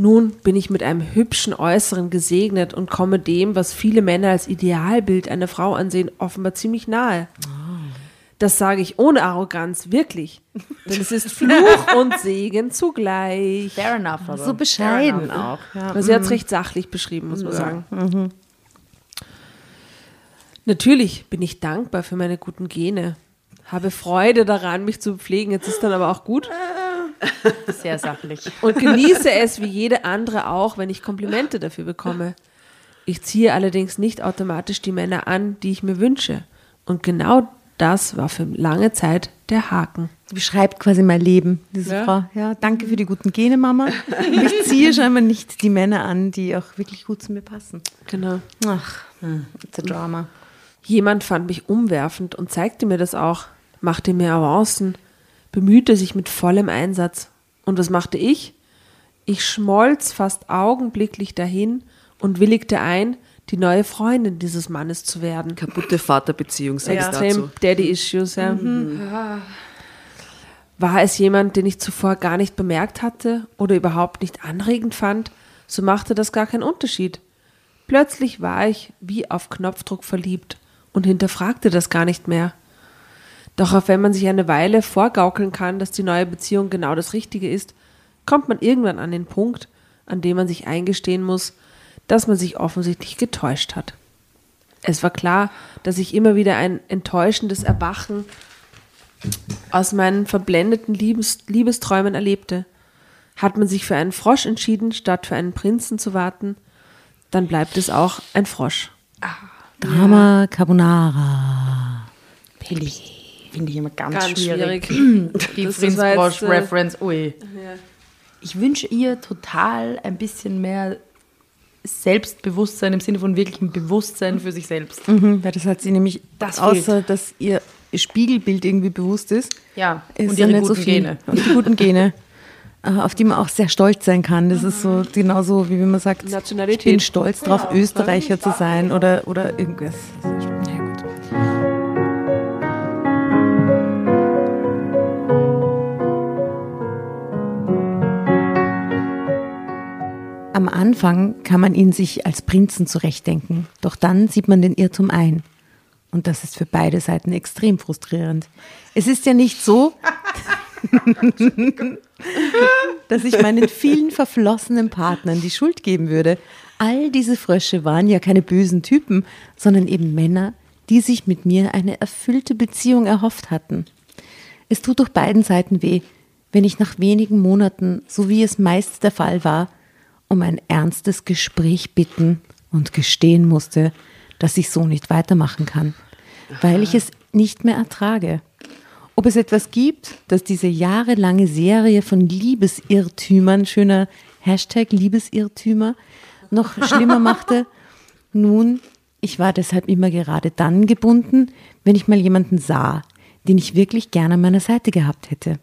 Nun bin ich mit einem hübschen Äußeren gesegnet und komme dem, was viele Männer als Idealbild einer Frau ansehen, offenbar ziemlich nahe. Das sage ich ohne Arroganz, wirklich. Denn es ist Fluch und Segen zugleich. Fair enough, aber. So bescheiden Fair enough. auch. Ja. Aber sie hat es recht sachlich beschrieben, muss man sagen. Natürlich bin ich dankbar für meine guten Gene. Habe Freude daran, mich zu pflegen. Jetzt ist dann aber auch gut. Sehr sachlich. Und genieße es wie jede andere auch, wenn ich Komplimente dafür bekomme. Ich ziehe allerdings nicht automatisch die Männer an, die ich mir wünsche. Und genau das war für lange Zeit der Haken. Die beschreibt quasi mein Leben, diese Ja. Frau. Ja, danke für die guten Gene, Mama. Ich ziehe scheinbar nicht die Männer an, die auch wirklich gut zu mir passen. Genau. Ach, it's a drama. Jemand fand mich umwerfend und zeigte mir das auch, machte mir Avancen, bemühte sich mit vollem Einsatz. Und was machte ich? Ich schmolz fast augenblicklich dahin und willigte ein, die neue Freundin dieses Mannes zu werden. Kaputte Vaterbeziehung, sag ich dazu. Extrem Daddy-Issues, ja. War es jemand, den ich zuvor gar nicht bemerkt hatte oder überhaupt nicht anregend fand, so machte das gar keinen Unterschied. Plötzlich war ich wie auf Knopfdruck verliebt und hinterfragte das gar nicht mehr. Doch auch wenn man sich eine Weile vorgaukeln kann, dass die neue Beziehung genau das Richtige ist, kommt man irgendwann an den Punkt, an dem man sich eingestehen muss, dass man sich offensichtlich getäuscht hat. Es war klar, dass ich immer wieder ein enttäuschendes Erwachen aus meinen verblendeten Liebes Liebesträumen erlebte. Hat man sich für einen Frosch entschieden, statt für einen Prinzen zu warten, dann bleibt es auch ein Frosch. Drama Carbonara. Finde ich, finde ich immer ganz, Ganz schwierig. schwierig. Die Das- das Prinz war jetzt, Frosch äh, Reference, ui. Ich wünsche ihr total ein bisschen mehr Selbstbewusstsein im Sinne von wirklichem Bewusstsein für sich selbst. Mhm, weil das hat sie nämlich, Das außer dass ihr Spiegelbild irgendwie bewusst ist, Ja, ist und ja ihre nicht so guten viel. Gene. Und die guten Gene, äh, auf die man auch sehr stolz sein kann. Das ist so genauso, wie wenn man sagt, ich bin stolz darauf, Österreicher zu sein oder, oder irgendwas. Anfang kann man ihn sich als Prinzen zurechtdenken, doch dann sieht man den Irrtum ein. Und das ist für beide Seiten extrem frustrierend. Es ist ja nicht so, dass ich meinen vielen verflossenen Partnern die Schuld geben würde. All diese Frösche waren ja keine bösen Typen, sondern eben Männer, die sich mit mir eine erfüllte Beziehung erhofft hatten. Es tut durch beiden Seiten weh, wenn ich nach wenigen Monaten, so wie es meist der Fall war, um ein ernstes Gespräch bitten und gestehen musste, dass ich so nicht weitermachen kann, weil ich es nicht mehr ertrage. Ob es etwas gibt, das diese jahrelange Serie von Liebesirrtümern, schöner Hashtag Liebesirrtümer, noch schlimmer machte? Nun, ich war deshalb immer gerade dann gebunden, wenn ich mal jemanden sah, den ich wirklich gerne an meiner Seite gehabt hätte.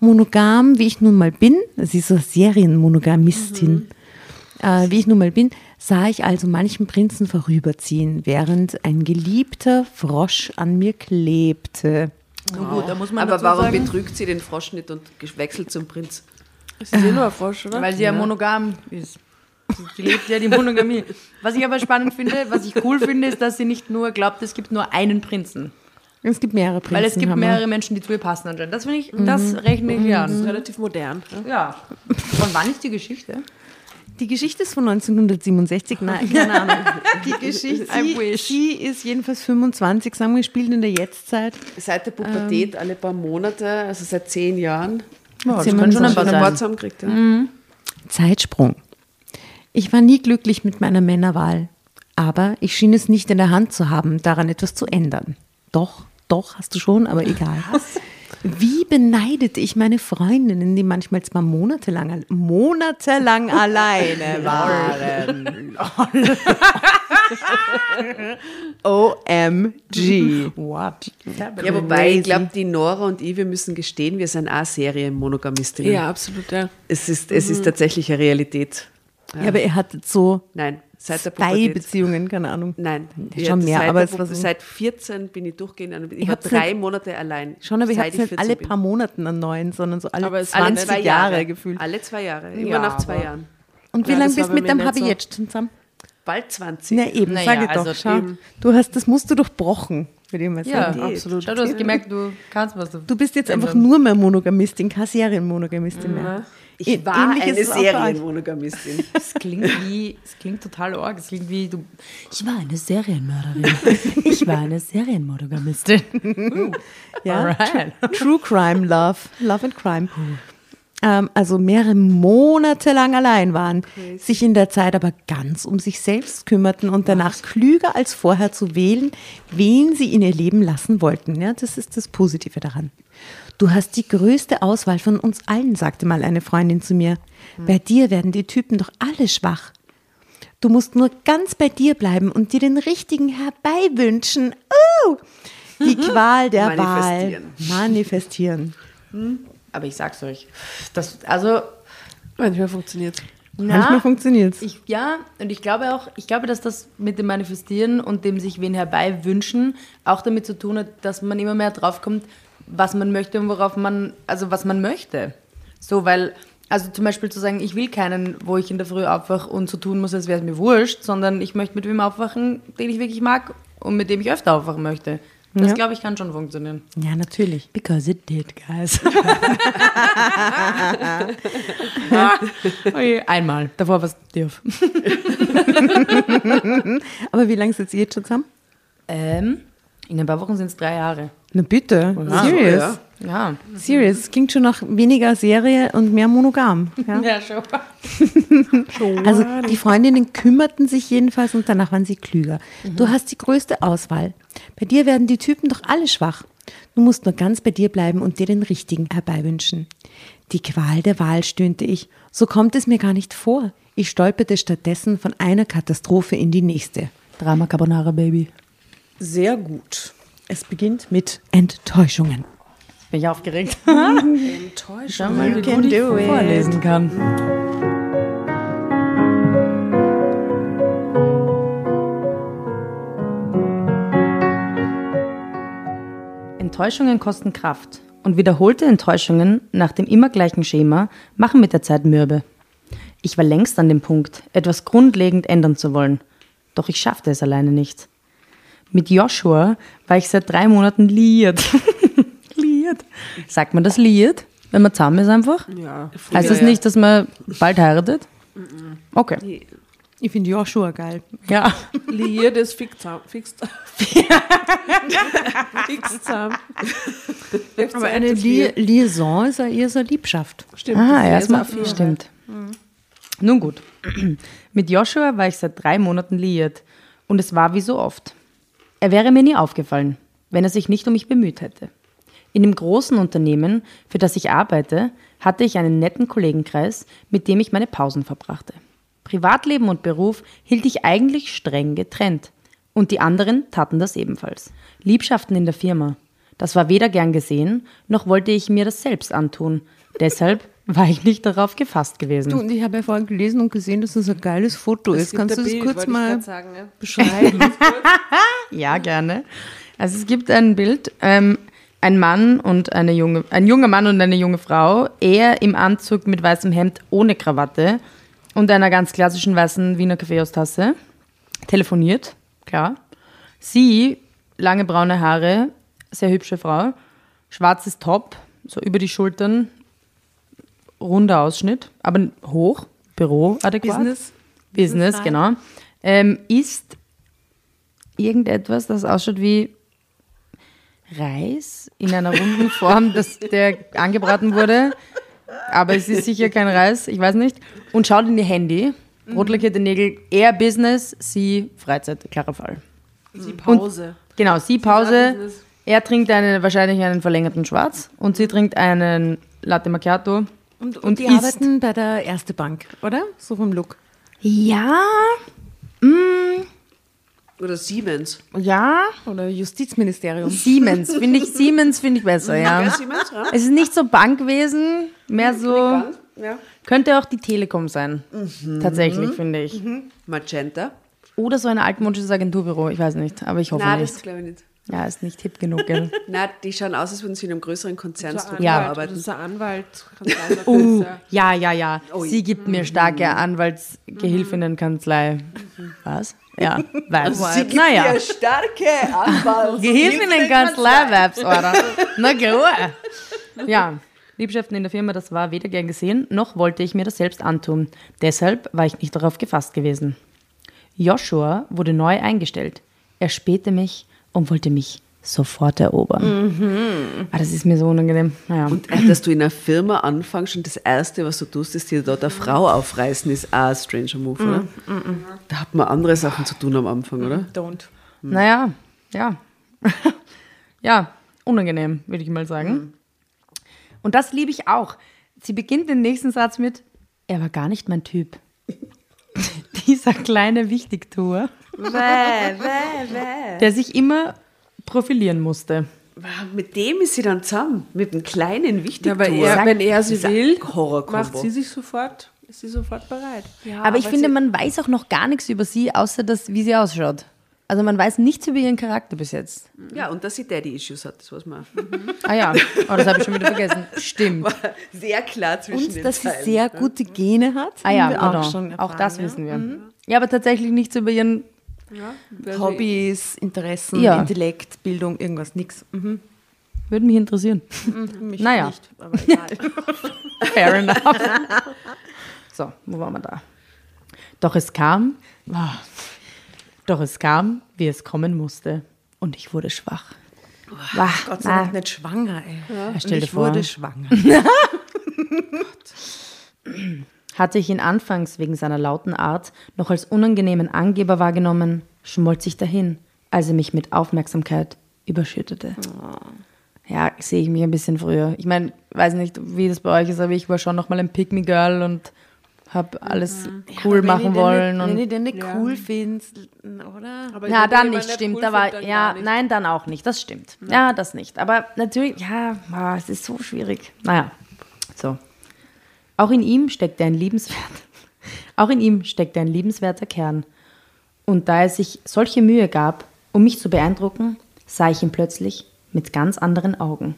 Monogam, wie ich nun mal bin, sie ist so Serienmonogamistin, äh, wie ich nun mal bin, sah ich also manchen Prinzen vorüberziehen, während ein geliebter Frosch an mir klebte. Nun gut, da muss man Aber warum sagen, betrügt sie den Frosch nicht und wechselt zum Prinz? Das ist eh nur ein Frosch, oder? Weil sie ja monogam ist. Sie lebt ja die Monogamie. Was ich aber spannend finde, was ich cool finde, ist, dass sie nicht nur glaubt, es gibt nur einen Prinzen. Es gibt mehrere Prinzen. Weil es gibt wir. mehrere Menschen, die zu ihr passen anscheinend. Das finde ich, das rechne ich ist an. relativ modern. Ja? Ja. Von wann ist die Geschichte? Die Geschichte ist von 1967, nein, keine Ahnung. Die Geschichte, sie, sie ist jedenfalls 25, sagen wir, spielt in der Jetztzeit. Seit der Pubertät alle paar Monate, also seit zehn Jahren, Ja, das wir schon ein paar sein. zusammengekriegt. Ja. Zeitsprung. Ich war nie glücklich mit meiner Männerwahl, aber ich schien es nicht in der Hand zu haben, daran etwas zu ändern. Doch, doch, hast du schon, aber egal. Wie beneidete ich meine Freundinnen, die manchmal zwar monatelang, monatelang alleine waren. OMG. What? Ja, wobei, ich glaube, die Nora und ich, wir müssen gestehen, wir sind auch Serienmonogamistinnen. ja, absolut, ja. Es ist, es ist tatsächlich eine Realität. Ja, aber ihr hattet so Nein, seit der zwei Pubertät. Beziehungen, keine Ahnung. Nein, Ja, schon mehr, seit aber es war so- Seit 14 bin ich durchgehend, an- ich Ich war drei nicht- Monate allein. Schon, aber ich habe nicht 14 alle bin. paar Monaten einen neuen, sondern so alle Aber es 20 war Alle zwei Jahre, Jahre gefühlt. Alle zwei Jahre, immer Ja, nach zwei aber- Jahren. Und wie Ja, lange bist du mit dem Habi so. jetzt schon zusammen? Bald 20. Na eben, Naja, sage also doch, schau. eben. Du hast das Muster durchbrochen, würde ich mal Ja, sagen. absolut. Schau, du hast gemerkt, du kannst was. Du bist jetzt einfach nur mehr Monogamistin, keine Serienmonogamistin mehr. Ich Ä- war eine. Serienmonogamistin. Es klingt wie, es klingt total arg. Es klingt wie du. Ich war eine Serienmörderin. Ich war eine Serienmonogamistin. Ja? Alright. True Crime Love, Love and Crime. Ähm, also mehrere Monate lang allein waren, sich in der Zeit aber ganz um sich selbst kümmerten und danach klüger als vorher zu wählen, wen sie in ihr Leben lassen wollten. Ja, das ist das Positive daran. Du hast die größte Auswahl von uns allen, sagte mal eine Freundin zu mir. Bei dir werden die Typen doch alle schwach. Du musst nur ganz bei dir bleiben und dir den richtigen herbeiwünschen. Uh! Die Qual der Wahl. Manifestieren. Manifestieren. Aber ich sag's euch. Das, also, Manchmal funktioniert Manchmal funktioniert's. Ich, ja, und ich glaube auch, ich glaube, dass das mit dem Manifestieren und dem sich wen herbei wünschen auch damit zu tun hat, dass man immer mehr draufkommt, was man möchte und worauf man, also was man möchte. So, weil, also zum Beispiel zu sagen, ich will keinen, wo ich in der Früh aufwache und so tun muss, als wäre es mir wurscht, sondern ich möchte mit wem aufwachen, den ich wirklich mag und mit dem ich öfter aufwachen möchte. Das, Ja. glaube ich, kann schon funktionieren. Ja, natürlich. Because it did, guys. okay, einmal. Davor war es dürf. Aber wie lange sitzt ihr jetzt schon zusammen? Ähm, in ein paar Wochen sind es drei Jahre. Na bitte. Serious. ja. Ja. Serious. Es klingt schon nach weniger Serie und mehr monogam. Ja? Ja, schon. Also die Freundinnen kümmerten sich jedenfalls und danach waren sie klüger. Du hast die größte Auswahl. Bei dir werden die Typen doch alle schwach. Du musst nur ganz bei dir bleiben und dir den richtigen herbeiwünschen. Die Qual der Wahl, stöhnte ich. So kommt es mir gar nicht vor. Ich stolperte stattdessen von einer Katastrophe in die nächste. Drama Carbonara Baby. Sehr gut. Es beginnt mit Enttäuschungen. Bin ich aufgeregt. Enttäuschung. Schau mal, wie do it. vorlesen kann. Enttäuschungen kosten Kraft und wiederholte Enttäuschungen nach dem immer gleichen Schema machen mit der Zeit mürbe. Ich war längst an dem Punkt, etwas grundlegend ändern zu wollen, doch ich schaffte es alleine nicht. Mit Joshua war ich seit drei Monaten liiert. liiert. Sagt man das liiert, wenn man zusammen ist einfach? Ja. Heißt das nicht, dass man bald heiratet? Okay. Ich finde Joshua geil. Ja. Liiert ist fixam. Fix, fixam. Aber eine Li Liaison ist ja eher so eine Liebschaft. Stimmt. Ah, erstmal. Stimmt. Nun gut. Mit Joshua war ich seit drei Monaten liiert und es war wie so oft. Er wäre mir nie aufgefallen, wenn er sich nicht um mich bemüht hätte. In dem großen Unternehmen, für das ich arbeite, hatte ich einen netten Kollegenkreis, mit dem ich meine Pausen verbrachte. Privatleben und Beruf hielt ich eigentlich streng getrennt. Und die anderen taten das ebenfalls. Liebschaften in der Firma. Das war weder gern gesehen, noch wollte ich mir das selbst antun. Deshalb war ich nicht darauf gefasst gewesen. Du, und ich habe ja vorhin gelesen und gesehen, dass das ein geiles Foto ist. gibt Kannst du das Bild, kurz mal sagen, ja. beschreiben? Ja, gerne. Also es gibt ein Bild, ähm, ein Mann und eine junge, ein junger Mann und eine junge Frau, er im Anzug mit weißem Hemd ohne Krawatte und einer ganz klassischen weißen Wiener Kaffeehaustasse, telefoniert, klar. Sie, lange braune Haare, sehr hübsche Frau, schwarzes Top, so über die Schultern, runder Ausschnitt, aber hoch, Büro adäquat. Business. Business, genau. Ähm, ist irgendetwas, das ausschaut wie Reis in einer runden Form, das, der angebraten wurde. Aber es ist sicher kein Reis, ich weiß nicht. Und schaut in ihr Handy. Rot lackierte Nägel, er Business, sie Freizeit, klarer Fall. Die Pause. Genau, sie Pause. Er trinkt eine, wahrscheinlich einen verlängerten Schwarz und sie trinkt einen Latte Macchiato. Und, und, Und die isst. arbeiten bei der Erste Bank, oder? So vom Look. Ja, Oder Siemens. ja, Oder Justizministerium. Siemens. Finde ich, Siemens finde ich besser, ja. Siemens, ja? Es ist nicht so Bankwesen, mehr so. ja. Könnte auch die Telekom sein. Mhm. Tatsächlich, finde ich. Magenta. Oder so ein altmodisches Agenturbüro, ich weiß nicht, aber ich hoffe Nein, nicht. das glaube ich nicht. Ja, ist nicht hip genug, gell? Nein, die schauen aus, als würden sie in einem größeren Konzernstruktur Ja. Arbeiten. Das ist ein Anwalt. Uh, ja. ja, ja, ja. Oh, Sie gibt mir starke Anwaltsgehilfinnenkanzlei. Was? Ja, weiß. Sie gibt naja. mir starke Anwalt. Gehilfinnenkanzlei, oder? Na klar. Ja, Liebschaften in der Firma, das war weder gern gesehen, noch wollte ich mir das selbst antun. Deshalb war ich nicht darauf gefasst gewesen. Joshua wurde neu eingestellt. Er spähte mich und wollte mich sofort erobern. Ah, das ist mir so unangenehm. Naja. Und dass du in einer Firma anfängst und das Erste, was du tust, ist dir dort eine Frau aufreißen, ist auch ein stranger Move, oder? Da hat man andere Sachen zu tun am Anfang, oder? Don't. Naja, ja. ja, unangenehm, würde ich mal sagen. Und das liebe ich auch. Sie beginnt den nächsten Satz mit, er war gar nicht mein Typ. Dieser kleine wäh. der sich immer profilieren musste. Mit dem ist sie dann zusammen, mit dem kleinen Ja, Wichtigtuer. aber er, wenn er sie will, macht sie sich sofort, ist sie sofort bereit. Ja, aber ich finde, man weiß auch noch gar nichts über sie, außer das, wie sie ausschaut. Also man weiß nichts über ihren Charakter bis jetzt. Ja, und dass sie Daddy-Issues hat, das weiß man. auch. Ah ja, oh, das habe ich schon wieder vergessen. Stimmt. Sehr klar zwischen Und den dass sie Zeilen. sehr gute Gene hat. Ah ja, wir genau. auch schon auch erfahren, das ja. wissen wir. Ja, aber tatsächlich nichts über ihren Hobbys, Interessen, Ja. Intellekt, Bildung, irgendwas, nix. Mhm. Würde mich interessieren. Mich Naja. nicht, aber egal. Fair enough. So, wo waren wir da? Doch es kam, ah, doch es kam, wie es kommen musste. Und ich wurde schwach. Wah, Gott sei Dank nicht schwanger, ey. Ja, dir ich vor. wurde schwanger. Hatte ich ihn anfangs wegen seiner lauten Art noch als unangenehmen Angeber wahrgenommen, schmolz ich dahin, als er mich mit Aufmerksamkeit überschüttete. Ja, sehe ich mich ein bisschen früher. Ich meine, weiß nicht, wie das bei euch ist, aber ich war schon noch mal ein Pick-me-Girl und habe alles cool Aber machen wollen. Den nicht, und wenn ich den nicht Ja. cool findest, oder? Aber Ja, dann nicht, stimmt. cool da war, findet, dann ja, nicht. nein, dann auch nicht. Das stimmt. Ja, das nicht. Aber natürlich, ja, ah, es ist so schwierig. Naja, so. Auch in ihm steckt ein liebenswert, auch in ihm steckt ein liebenswerter Kern. Und da er sich solche Mühe gab, um mich zu beeindrucken, sah ich ihn plötzlich mit ganz anderen Augen.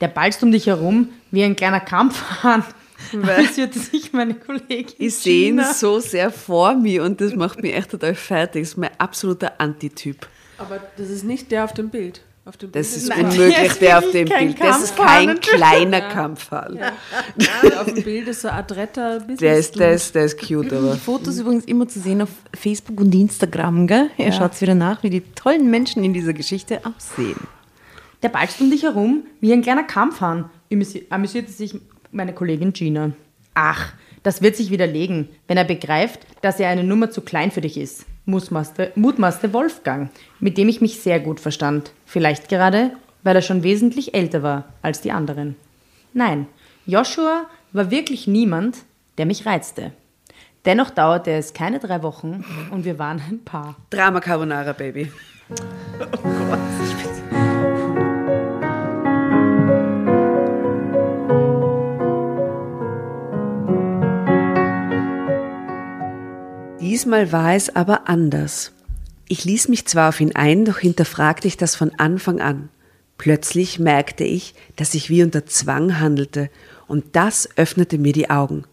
Der balzt um dich herum wie ein kleiner Kampfhahn. Das wird sich meine Kollegin. Ich sehe ihn so sehr vor mir und das macht mich echt total fertig. Das ist mein absoluter Antityp. Aber das ist nicht der auf dem Bild. Auf dem Bild Das ist Nein, unmöglich, der auf dem Bild. Das ist kein Kampfhahn. kleiner Kampfhall. der auf dem Bild ist so ein adretter Business. Der ist, der, ist, der ist cute, aber. Fotos übrigens immer zu sehen auf Facebook und Instagram, gell? Ihr schaut wieder nach, wie die tollen Menschen in dieser Geschichte aussehen. Der balzt um dich herum wie ein kleiner Kampfhahn, amüsi- amüsierte sich meine Kollegin Gina. Ach, das wird sich widerlegen, wenn er begreift, dass er eine Nummer zu klein für dich ist. Mutmaßte, mutmaßte Wolfgang, mit dem ich mich sehr gut verstand. Vielleicht gerade, weil er schon wesentlich älter war als die anderen. Nein, Joshua war wirklich niemand, der mich reizte. Dennoch dauerte es keine drei Wochen und wir waren ein Paar. Drama Carbonara, Baby. Diesmal war es aber anders. Ich ließ mich zwar auf ihn ein, doch hinterfragte ich das von Anfang an. Plötzlich merkte ich, dass ich wie unter Zwang handelte, und das öffnete mir die Augen.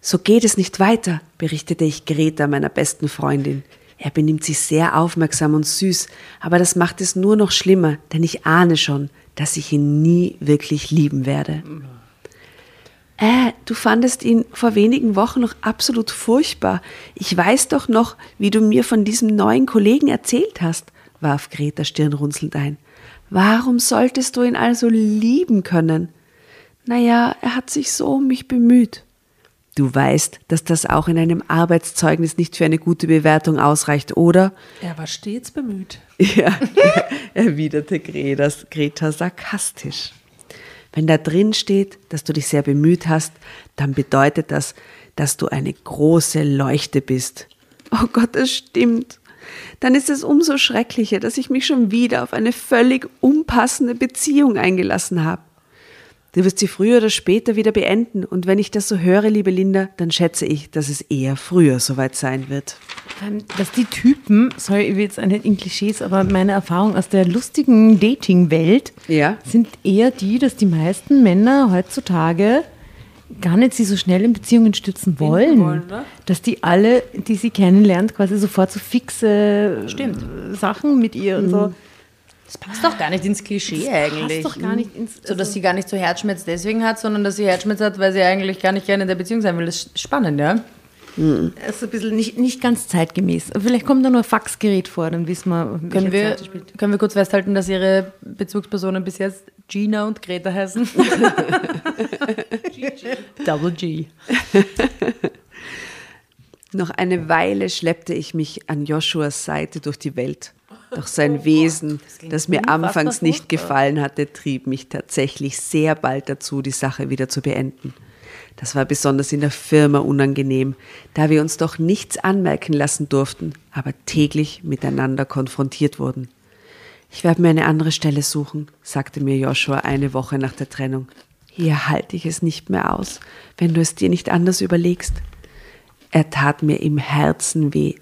So geht es nicht weiter, berichtete ich Greta, meiner besten Freundin. Er benimmt sich sehr aufmerksam und süß, aber das macht es nur noch schlimmer, denn ich ahne schon, dass ich ihn nie wirklich lieben werde. Äh, du fandest ihn vor wenigen Wochen noch absolut furchtbar. Ich weiß doch noch, wie du mir von diesem neuen Kollegen erzählt hast, warf Greta stirnrunzelnd ein. Warum solltest du ihn also lieben können? Naja, er hat sich so um mich bemüht. Du weißt, dass das auch in einem Arbeitszeugnis nicht für eine gute Bewertung ausreicht, oder? Er war stets bemüht. Ja, erwiderte Greta, Greta sarkastisch. Wenn da drin steht, dass du dich sehr bemüht hast, dann bedeutet das, dass du eine große Leuchte bist. Oh Gott, das stimmt. Dann ist es umso schrecklicher, dass ich mich schon wieder auf eine völlig unpassende Beziehung eingelassen habe. Du wirst sie früher oder später wieder beenden. Und wenn ich das so höre, liebe Linda, dann schätze ich, dass es eher früher soweit sein wird. Ähm, Dass die Typen, sorry, ich will jetzt nicht in Klischees, aber meine Erfahrung aus der lustigen Dating-Welt Ja. sind eher die, dass die meisten Männer heutzutage gar nicht sie so schnell in Beziehungen stützen wollen. wollen, ne? Dass die alle, die sie kennenlernt, quasi sofort so fixe Stimmt. äh, Sachen mit ihr und so. Das passt doch gar nicht ins Klischee eigentlich. Passt doch gar nicht ins. So, dass sie gar nicht so Herzschmerz deswegen hat, sondern dass sie Herzschmerz hat, weil sie eigentlich gar nicht gerne in der Beziehung sein will. Das ist spannend, ja? Das ist ein bisschen nicht, nicht ganz zeitgemäß. Vielleicht kommt da nur ein Faxgerät vor, dann wissen wir, Können wir, das spielt. können wir kurz festhalten, dass ihre Bezugspersonen bis jetzt Gina und Greta heißen? Double G. Noch eine Weile schleppte ich mich an Joshuas Seite durch die Welt. Doch sein Wesen, das mir anfangs nicht gefallen hatte, trieb mich tatsächlich sehr bald dazu, die Sache wieder zu beenden. Das war besonders in der Firma unangenehm, da wir uns doch nichts anmerken lassen durften, aber täglich miteinander konfrontiert wurden. Ich werde mir eine andere Stelle suchen, sagte mir Joshua eine Woche nach der Trennung. Hier halte ich es nicht mehr aus, wenn du es dir nicht anders überlegst. Er tat mir im Herzen weh.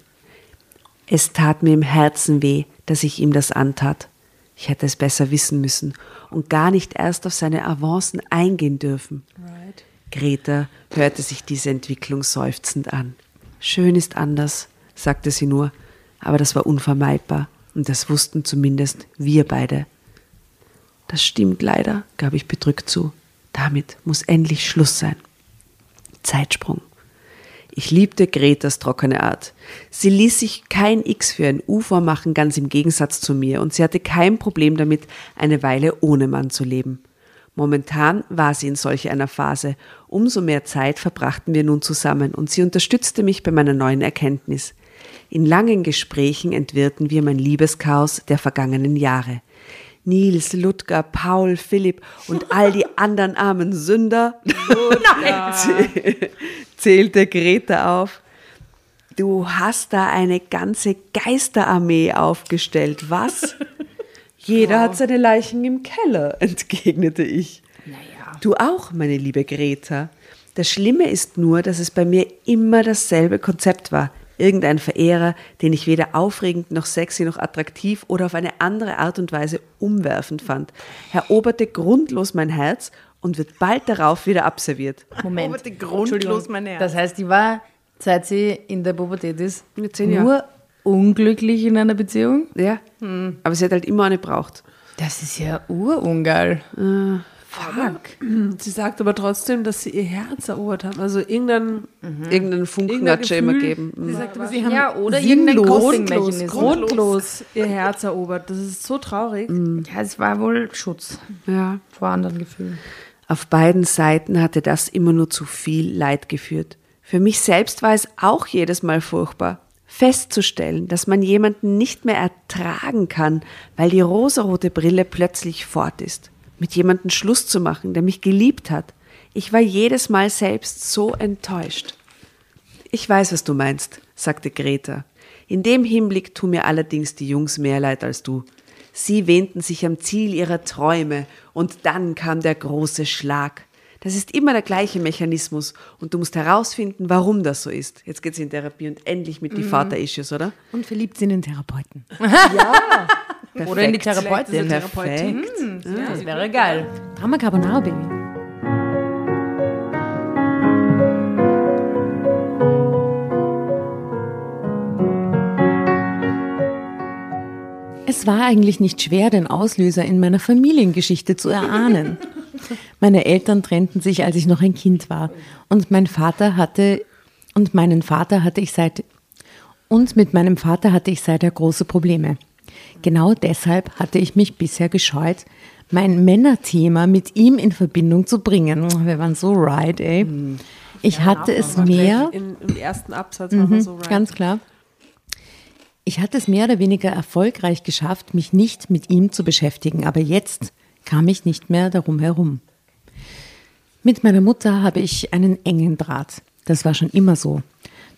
Es tat mir im Herzen weh, dass ich ihm das antat. Ich hätte es besser wissen müssen und gar nicht erst auf seine Avancen eingehen dürfen. Right. Greta hörte sich diese Entwicklung seufzend an. Schön ist anders, sagte sie nur, aber das war unvermeidbar und das wussten zumindest wir beide. Das stimmt leider, gab ich bedrückt zu. Damit muss endlich Schluss sein. Zeitsprung. Ich liebte Gretas trockene Art. Sie ließ sich kein X für ein U vormachen, ganz im Gegensatz zu mir, und sie hatte kein Problem damit, eine Weile ohne Mann zu leben. Momentan war sie in solch einer Phase. Umso mehr Zeit verbrachten wir nun zusammen und sie unterstützte mich bei meiner neuen Erkenntnis. In langen Gesprächen entwirrten wir mein Liebeschaos der vergangenen Jahre. Nils, Ludger, Paul, Philipp und all die anderen armen Sünder zählte Greta auf. Du hast da eine ganze Geisterarmee aufgestellt, was? Jeder hat seine Leichen im Keller, entgegnete ich. Du auch, meine liebe Greta. Das Schlimme ist nur, dass es bei mir immer dasselbe Konzept war. Irgendein Verehrer, den ich weder aufregend noch sexy noch attraktiv oder auf eine andere Art und Weise umwerfend fand, eroberte grundlos mein Herz und wird bald darauf wieder abserviert. Moment. Die grundlos mein Herz. Das heißt, die war, seit sie in der Pubertät ist, Mit zehn Jahren. nur unglücklich in einer Beziehung? Ja. Aber sie hat halt immer eine braucht. Das ist ja urungeil. Fuck. Sie sagt aber trotzdem, dass sie ihr Herz erobert haben. Also irgendein, Irgendeinen Funken irgendein hat schon immer Gefühl. gegeben. Sie Mhm. sagt aber, sie haben Ja, oder irgendein grundlos, grundlos ihr Herz erobert. Das ist so traurig. Ja, es war wohl Schutz Ja. vor anderen Gefühlen. Auf beiden Seiten hatte das immer nur zu viel Leid geführt. Für mich selbst war es auch jedes Mal furchtbar, festzustellen, dass man jemanden nicht mehr ertragen kann, weil die rosarote Brille plötzlich fort ist. Mit jemandem Schluss zu machen, der mich geliebt hat. Ich war jedes Mal selbst so enttäuscht. Ich weiß, was du meinst, sagte Greta. In dem Hinblick tun mir allerdings die Jungs mehr leid als du. Sie wähnten sich am Ziel ihrer Träume und dann kam der große Schlag. Das ist immer der gleiche Mechanismus und du musst herausfinden, warum das so ist. Jetzt geht's in Therapie und endlich mit die Vater-Issues, oder? Und verliebt sie in den Therapeuten. Oder in die Perfekt. Therapeutin. Perfekt. Das wäre geil. Drama Carbonara, Baby. Es war eigentlich nicht schwer, den Auslöser in meiner Familiengeschichte zu erahnen. Meine Eltern trennten sich, als ich noch ein Kind war, und mein Vater hatte und meinen Vater hatte ich seit und mit meinem Vater hatte ich seither große Probleme. Genau deshalb hatte ich mich bisher gescheut, mein Männerthema mit ihm in Verbindung zu bringen. Wir waren so right, ey. Ich hatte es mehr. In, Im ersten Absatz war man so right. Ganz klar. Ich hatte es mehr oder weniger erfolgreich geschafft, mich nicht mit ihm zu beschäftigen, aber jetzt kam ich nicht mehr darum herum. Mit meiner Mutter habe ich einen engen Draht. Das war schon immer so.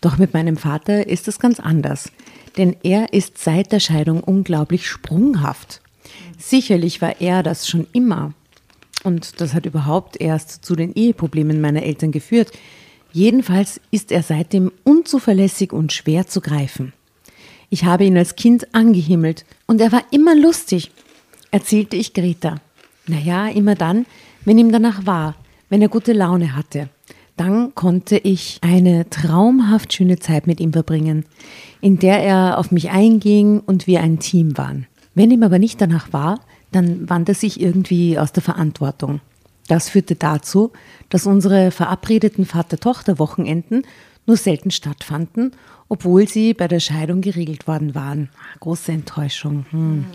Doch mit meinem Vater ist es ganz anders, denn er ist seit der Scheidung unglaublich sprunghaft. Sicherlich war er das schon immer. Und das hat überhaupt erst zu den Eheproblemen meiner Eltern geführt. Jedenfalls ist er seitdem unzuverlässig und schwer zu greifen. Ich habe ihn als Kind angehimmelt und er war immer lustig, erzählte ich Greta. Naja, immer dann, wenn ihm danach war, wenn er gute Laune hatte. Dann konnte ich eine traumhaft schöne Zeit mit ihm verbringen, in der er auf mich einging und wir ein Team waren. Wenn ihm aber nicht danach war, dann wand er sich irgendwie aus der Verantwortung. Das führte dazu, dass unsere verabredeten Vater-Tochter-Wochenenden nur selten stattfanden, obwohl sie bei der Scheidung geregelt worden waren. Große Enttäuschung. Hm.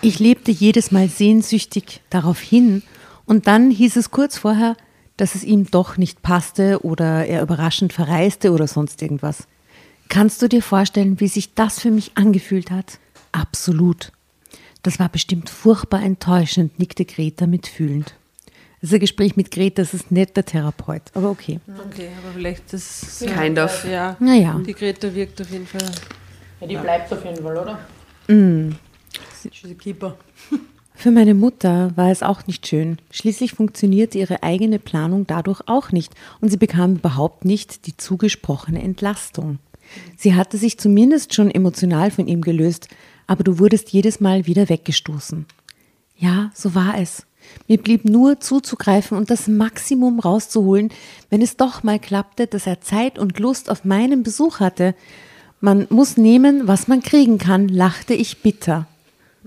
Ich lebte jedes Mal sehnsüchtig darauf hin und dann hieß es kurz vorher, dass es ihm doch nicht passte oder er überraschend verreiste oder sonst irgendwas. Kannst du dir vorstellen, wie sich das für mich angefühlt hat? Absolut. Das war bestimmt furchtbar enttäuschend, nickte Greta mitfühlend. Das Gespräch mit Greta, das ist nicht der Therapeut, aber okay. Okay, aber vielleicht das. Kind of. Ja. Naja. Die Greta wirkt auf jeden Fall. Ja, die bleibt auf jeden Fall, oder? She's a keeper. Für meine Mutter war es auch nicht schön. Schließlich funktionierte ihre eigene Planung dadurch auch nicht und sie bekam überhaupt nicht die zugesprochene Entlastung. Sie hatte sich zumindest schon emotional von ihm gelöst, aber du wurdest jedes Mal wieder weggestoßen. Ja, so war es. Mir blieb nur zuzugreifen und das Maximum rauszuholen, wenn es doch mal klappte, dass er Zeit und Lust auf meinen Besuch hatte. Man muss nehmen, was man kriegen kann, lachte ich bitter.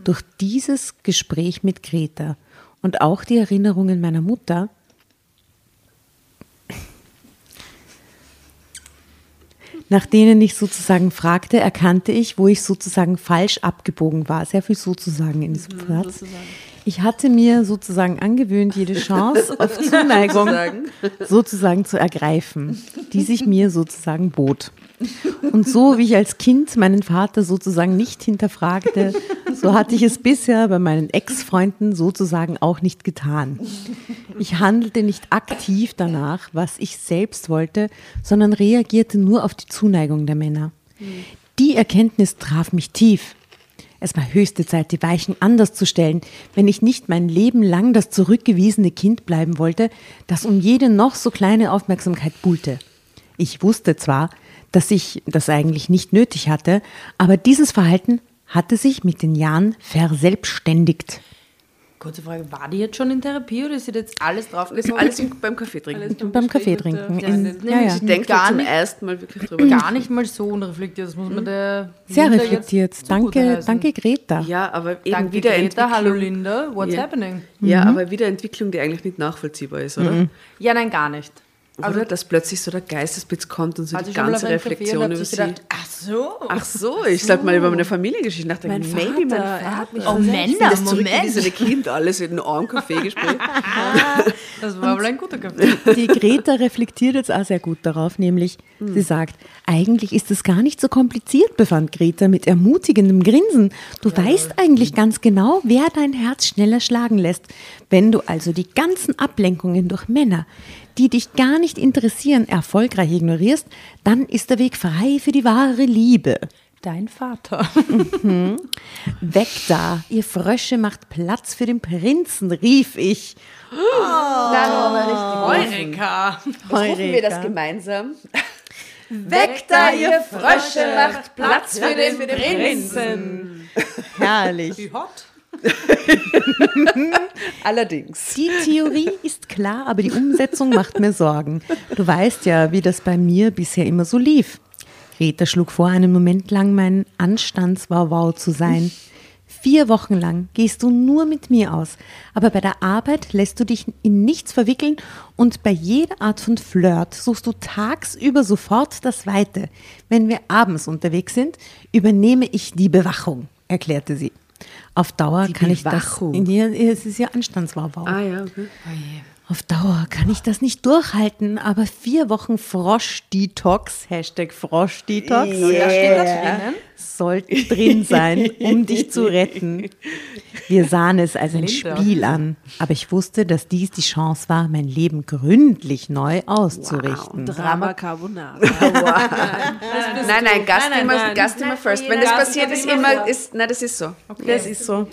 Durch dieses Gespräch mit Greta und auch die Erinnerungen meiner Mutter nach denen ich sozusagen fragte, erkannte ich, wo ich sozusagen falsch abgebogen war. Sehr viel sozusagen in diesem Satz. Ich hatte mir sozusagen angewöhnt, jede Chance auf Zuneigung sozusagen zu ergreifen, die sich mir sozusagen bot. Und so wie ich als Kind meinen Vater sozusagen nicht hinterfragte, so hatte ich es bisher bei meinen Ex-Freunden sozusagen auch nicht getan. Ich handelte nicht aktiv danach, was ich selbst wollte, sondern reagierte nur auf die Zuneigung der Männer. Die Erkenntnis traf mich tief. Es war höchste Zeit, die Weichen anders zu stellen, wenn ich nicht mein Leben lang das zurückgewiesene Kind bleiben wollte, das um jede noch so kleine Aufmerksamkeit buhlte. Ich wusste zwar, dass ich das eigentlich nicht nötig hatte, aber dieses Verhalten hatte sich mit den Jahren verselbstständigt. Kurze Frage, war die jetzt schon in Therapie oder ist sie jetzt alles drauf alles im- beim Kaffee trinken. Beim Kaffee trinken. Ja, In, ja, ja. Ich denke Gar zum nicht- ersten Mal wirklich drüber. Gar nicht mal so unreflektiert, das muss man der Sehr Linda reflektiert. jetzt Danke, danke Greta. Ja, aber eben Danke Wiederentwicklung. Greta, hallo Linda, what's Ja. happening? Ja, aber Wiederentwicklung, die eigentlich nicht nachvollziehbar ist, oder? Ja, nein, gar nicht. Oder? Dass plötzlich so der Geistesblitz kommt und so Also die ganze Reflexion über sich sie. gedacht, ach so. Ach so, ich sollte mal über meine Familiengeschichte nachdenken. Mein Maybe mein Vater, Vater. er hat mich Oh. Männer, das Moment. zurückgewiesene Kind, alles in einem Kaffeegespräch. Das war wohl ein guter Kaffee. Die Greta reflektiert jetzt auch sehr gut darauf, nämlich sie sagt, eigentlich ist es gar nicht so kompliziert, befand Greta mit ermutigendem Grinsen. Du weißt eigentlich ganz genau, wer dein Herz schneller schlagen lässt. Wenn du also die ganzen Ablenkungen durch Männer, die dich gar nicht interessieren, erfolgreich ignorierst, dann ist der Weg frei für die wahre Liebe. Dein Vater. Weg da, ihr Frösche macht Platz für den Prinzen, rief ich. Eureka. Hoffen wir das gemeinsam. Weg da, ihr Frösche, macht Platz für den Prinzen. Herrlich. Wie hot. Allerdings. Die Theorie ist klar, aber die Umsetzung macht mir Sorgen. Du weißt ja, wie das bei mir bisher immer so lief. Greta schlug vor, einen Moment lang mein Anstandswauwau zu sein. Vier Wochen lang gehst du nur mit mir aus, aber bei der Arbeit lässt du dich in nichts verwickeln und bei jeder Art von Flirt suchst du tagsüber sofort das Weite. Wenn wir abends unterwegs sind, übernehme ich die Bewachung, erklärte sie. Auf Dauer kann ich das. Ja, es ist ja Anstandswauwau. Ah ja, okay. Auf Dauer kann ich das nicht durchhalten, aber vier Wochen Frosch-Detox, Hashtag Frosch-Detox, sollten drin sein, um dich zu retten. Wir sahen es als ein. Spiel an, aber ich wusste, dass dies die Chance war, mein Leben gründlich neu auszurichten. Drama Carbonara. Nein, nein, Gast Nein, immer, nein, nein. Gast immer first. Wenn das passiert, ist immer ist, nein, das ist so. Das ist so.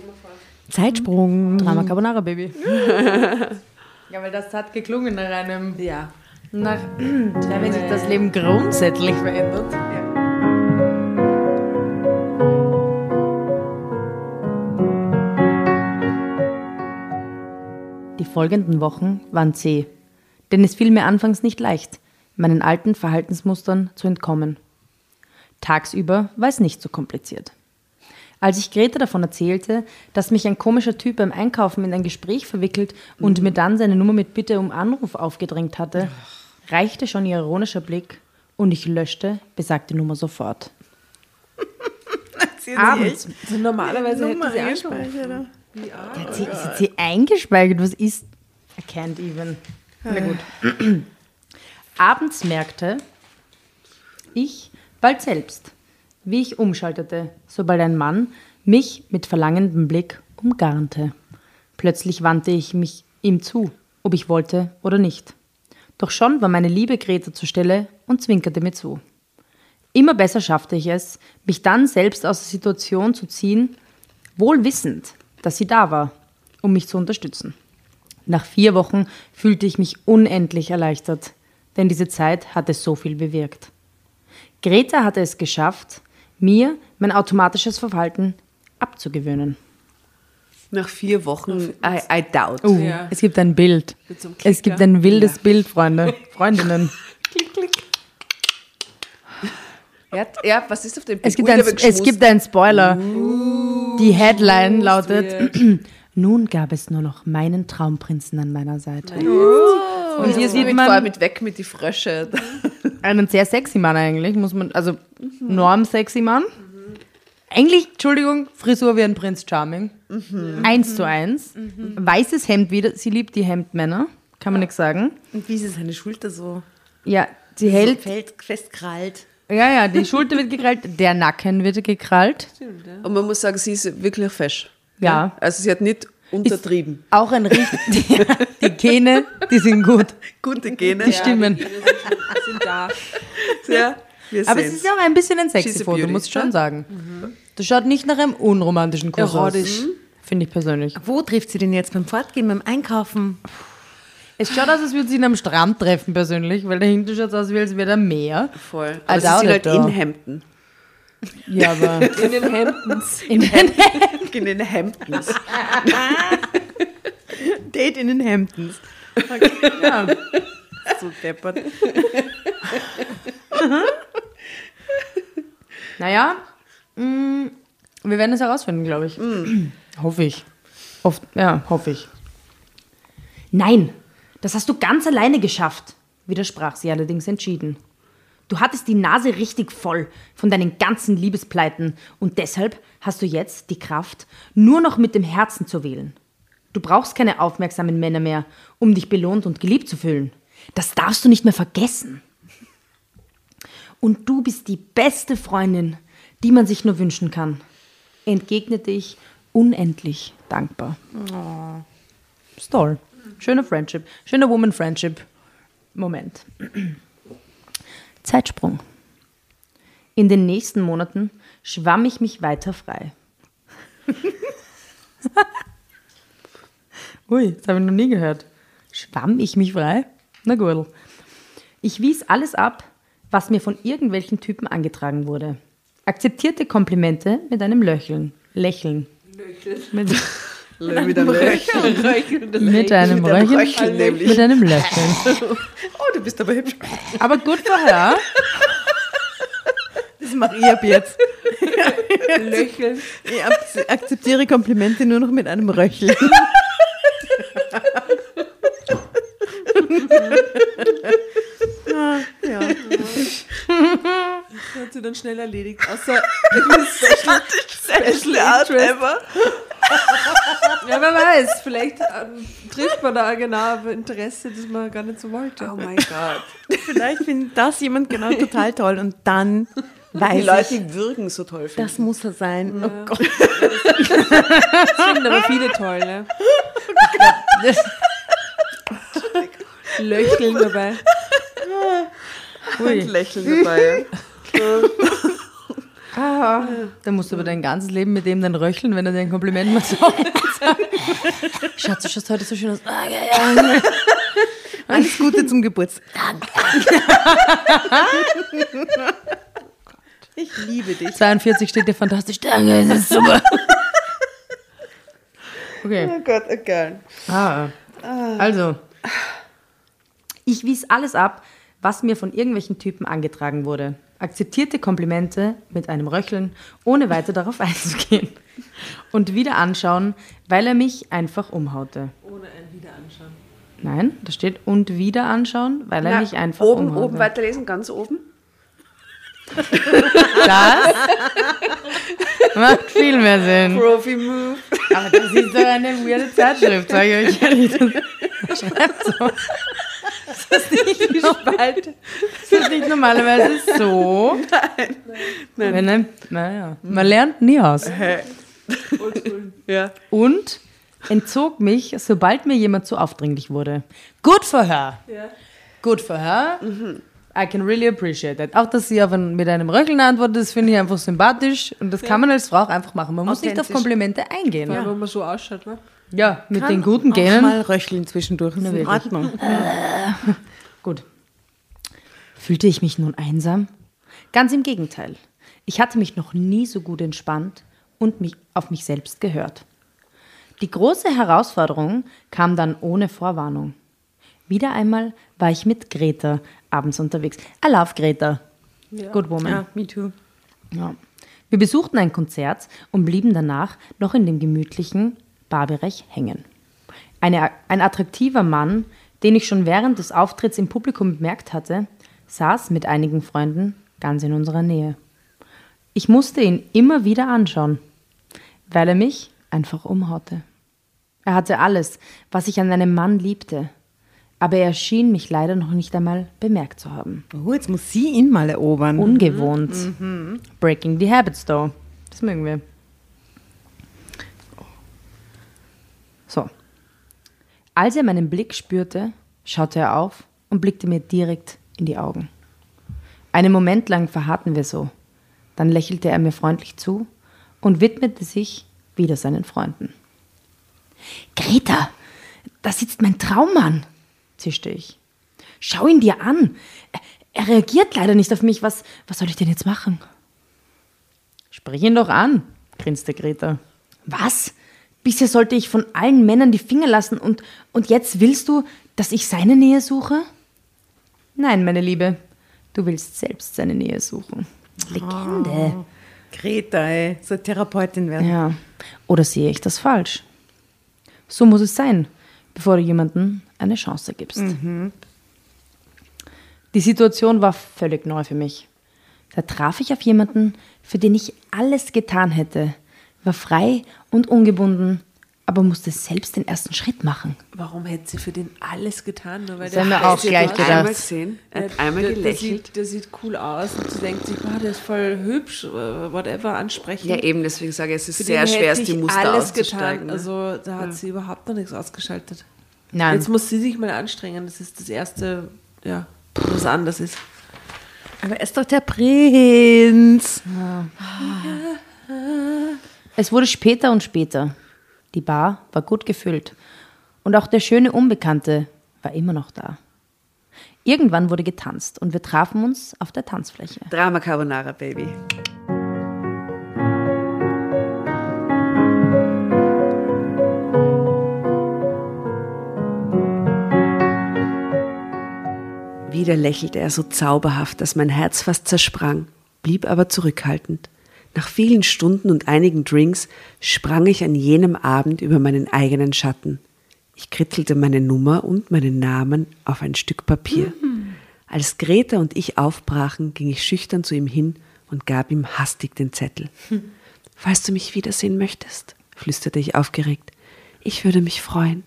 Zeitsprung. Drama Carbonara, Baby. ja, weil das hat geklungen nach einem... Ja. Nach, ja, wenn sich das Leben grundsätzlich verändert. Die folgenden Wochen waren zäh, denn es fiel mir anfangs nicht leicht, meinen alten Verhaltensmustern zu entkommen. Tagsüber war es nicht so kompliziert. Als ich Greta davon erzählte, dass mich ein komischer Typ beim Einkaufen in ein Gespräch verwickelt und mir dann seine Nummer mit Bitte um Anruf aufgedrängt hatte, reichte schon ihr ironischer Blick und ich löschte besagte Nummer sofort. Abends. Also normalerweise hätte sie angerufen. Hat sie, ist sie eingespeichert? Was ist? I can't even. Na gut. Abends merkte ich bald selbst, wie ich umschaltete, sobald ein Mann mich mit verlangendem Blick umgarnte. Plötzlich wandte ich mich ihm zu, ob ich wollte oder nicht. Doch schon war meine liebe Greta zur Stelle und zwinkerte mir zu. Immer besser schaffte ich es, mich dann selbst aus der Situation zu ziehen, wohl wissend, dass sie da war, um mich zu unterstützen. Nach vier Wochen fühlte ich mich unendlich erleichtert, denn diese Zeit hatte so viel bewirkt. Greta hatte es geschafft, mir mein automatisches Verhalten abzugewöhnen. Nach vier Wochen, I, I doubt. Uh, Ja. Es gibt ein Bild. Es gibt ein wildes Bild, Freunde, Freundinnen. Ja, ja, was ist auf dem Es gibt, Ui, ein, es gibt einen Spoiler. Die Headline lautet: Nun gab es nur noch meinen Traumprinzen an meiner Seite. Und hier sieht mit, vor allem man mit weg mit die Frösche. einen sehr sexy Mann eigentlich, muss man, also norm sexy Mann. Eigentlich, Entschuldigung, Frisur wie ein Prinz Charming. Eins zu eins. Weißes Hemd wieder. Sie liebt die Hemdmänner, kann man nichts sagen. Und wie ist seine Schulter so? Ja, sie hält Fällt festkrallt. Ja, ja, die Schulter wird gekrallt, der Nacken wird gekrallt. Und man muss sagen, sie ist wirklich fesch. Ja. Also sie hat nicht untertrieben. Auch ein richtig. die Gene, die sind gut. Gute Gene. Die stimmen. sind da. Ja, wir Aber es sehen's. ist ja auch ein bisschen ein sexy Foto, muss ich schon ne? sagen. Das schaut nicht nach einem unromantischen Kuss Erotisch. aus. Finde ich persönlich. Wo trifft sie denn jetzt beim Fortgehen, beim Einkaufen? Es schaut aus, als würde sie ihn am Strand treffen, persönlich, weil dahinter schaut es aus, als wäre da Meer. Voll. Aber I sie sind halt in Hemden. Ja, aber In den Hemdens. in den In den Hemdens. Date in den Hamptons. Okay, ja. So deppert. Naja, mh, wir werden es herausfinden, glaube ich. Hoffe ich. Oft, ja, hoffe ich. Nein, das hast du ganz alleine geschafft, widersprach sie allerdings entschieden. Du hattest die Nase richtig voll von deinen ganzen Liebespleiten und deshalb hast du jetzt die Kraft, nur noch mit dem Herzen zu wählen. Du brauchst keine aufmerksamen Männer mehr, um dich belohnt und geliebt zu fühlen. Das darfst du nicht mehr vergessen. Und du bist die beste Freundin, die man sich nur wünschen kann, entgegnete ich unendlich dankbar. Oh. Ist toll. Schöner Friendship. Schöner Woman-Friendship. Moment. Zeitsprung. In den nächsten Monaten schwamm ich mich weiter frei. Ui, das habe ich noch nie gehört. Schwamm ich mich frei? Na gut. Ich wies alles ab, was mir von irgendwelchen Typen angetragen wurde. Akzeptierte Komplimente mit einem Löcheln. Lächeln. Mit, Mit einem Röcheln. mit einem Röcheln. Röcheln nämlich. Mit einem Lächeln. Oh, du bist aber hübsch. Aber gut vorher. Das mache ich ab jetzt. Lächeln. Ich ak- akzeptiere Komplimente nur noch mit einem Röcheln. Ah, ja. Das hat sie dann schnell erledigt. Außer Special, Special Art Interest. ever. Ja, wer weiß, vielleicht ähm, trifft man da genau auf Interesse, das man gar nicht so wollte. Oh mein Gott. Vielleicht findet das jemand genau total toll und dann Die weiß Leute, ich, die Würgen so toll finden. das muss er sein. Oh Gott. Das finden aber viele toll, ne? Löcheln dabei. Ein Lächeln dabei. Da musst du aber dein ganzes Leben mit dem dann röcheln, wenn er dir ein Kompliment macht. Schatz, du schaust heute so schön aus. Ah. Alles Gute zum Geburtstag. Ich liebe dich. 42 steht dir fantastisch. Danke, das ist super. Okay. Oh Gott, okay. Ah. Also, ich wies alles ab, was mir von irgendwelchen Typen angetragen wurde. Akzeptierte Komplimente mit einem Röcheln, ohne weiter darauf einzugehen. Und wieder anschauen, weil er mich einfach umhaute. Ohne ein Wiederanschauen. Nein, da steht und wieder anschauen, weil er Na, mich einfach oben, umhaute. oben weiterlesen, ganz oben. Das macht viel mehr Sinn. Profi Move. Aber das ist doch eine weirde Zeitschrift, sage ich euch ehrlich. Das schreibt so. Das ist nicht gespalten. Das ist nicht normalerweise so. Nein. Wenn ein, naja, man lernt nie aus. Ja. Und entzog mich, sobald mir jemand zu aufdringlich wurde. Good for her. Ja. Good for her. I can really appreciate that. Auch, dass sie auf ein, mit einem Röcheln antwortet, das finde ich einfach sympathisch. Und das kann man als Frau auch einfach machen. Man muss nicht auf. Komplimente eingehen. Ja. Ja, Wenn man so ausschaut, ne? Mit den guten Auch Genen. mal röcheln zwischendurch. Ist in. Ordnung. Gut. Fühlte ich mich nun einsam? Ganz im Gegenteil. Ich hatte mich noch nie so gut entspannt und mich auf mich selbst gehört. Die große Herausforderung kam dann ohne Vorwarnung. Wieder einmal war ich mit Greta abends unterwegs. I love Greta. Good woman. Ja, me too. Ja. Wir besuchten ein Konzert und blieben danach noch in dem gemütlichen Barbereich hängen. Eine, ein attraktiver Mann, den ich schon während des Auftritts im Publikum bemerkt hatte, saß mit einigen Freunden ganz in unserer Nähe. Ich musste ihn immer wieder anschauen, weil er mich einfach umhaute. Er hatte alles, was ich an einem Mann liebte, aber er schien mich leider noch nicht einmal bemerkt zu haben. Oh, jetzt muss sie ihn mal erobern. Ungewohnt. Breaking the Habits, though. Das mögen wir. So. Als er meinen Blick spürte, schaute er auf und blickte mir direkt in die Augen. Einen Moment lang verharrten wir so. Dann lächelte er mir freundlich zu und widmete sich wieder seinen Freunden. Greta, da sitzt mein Traummann, zischte ich. Schau ihn dir an. Er- Er reagiert leider nicht auf mich. Was, was soll ich denn jetzt machen? Sprich ihn doch an, grinste Greta. Was? Bisher sollte ich von allen Männern die Finger lassen und, und jetzt willst du, dass ich seine Nähe suche? Nein, meine Liebe, du willst selbst seine Nähe suchen. Legende. Greta, ey, so Therapeutin werden. Ja. Oder sehe ich das falsch? So muss es sein, bevor du jemandem eine Chance gibst. Die Situation war völlig neu für mich. Da traf ich auf jemanden, für den ich alles getan hätte, war frei und ungebunden, aber musste selbst den ersten Schritt machen. Warum hätte sie für den alles getan? Nur weil Das haben wir auch gleich hat einmal gedacht. gesehen, der, hat einmal der, der, gelächelt. sieht, der sieht cool aus und sie denkt sich, wow, der ist voll hübsch, äh, whatever, ansprechend. Ja, eben, deswegen sage ich, es ist Für sehr den schwer, die Muster alles getan. ne? Also da hat sie überhaupt noch nichts ausgeschaltet. Nein. Jetzt muss sie sich mal anstrengen. Das ist das Erste, ja, was anders ist. Aber er ist doch der Prinz. Es wurde später und später. Die Bar war gut gefüllt. Und auch der schöne Unbekannte war immer noch da. Irgendwann wurde getanzt und wir trafen uns auf der Tanzfläche. Drama Carbonara, Baby. Wieder lächelte er so zauberhaft, dass mein Herz fast zersprang, blieb aber zurückhaltend. Nach vielen Stunden und einigen Drinks sprang ich an jenem Abend über meinen eigenen Schatten. Ich kritzelte meine Nummer und meinen Namen auf ein Stück Papier. Als Greta und ich aufbrachen, ging ich schüchtern zu ihm hin und gab ihm hastig den Zettel. Falls du mich wiedersehen möchtest, flüsterte ich aufgeregt, ich würde mich freuen.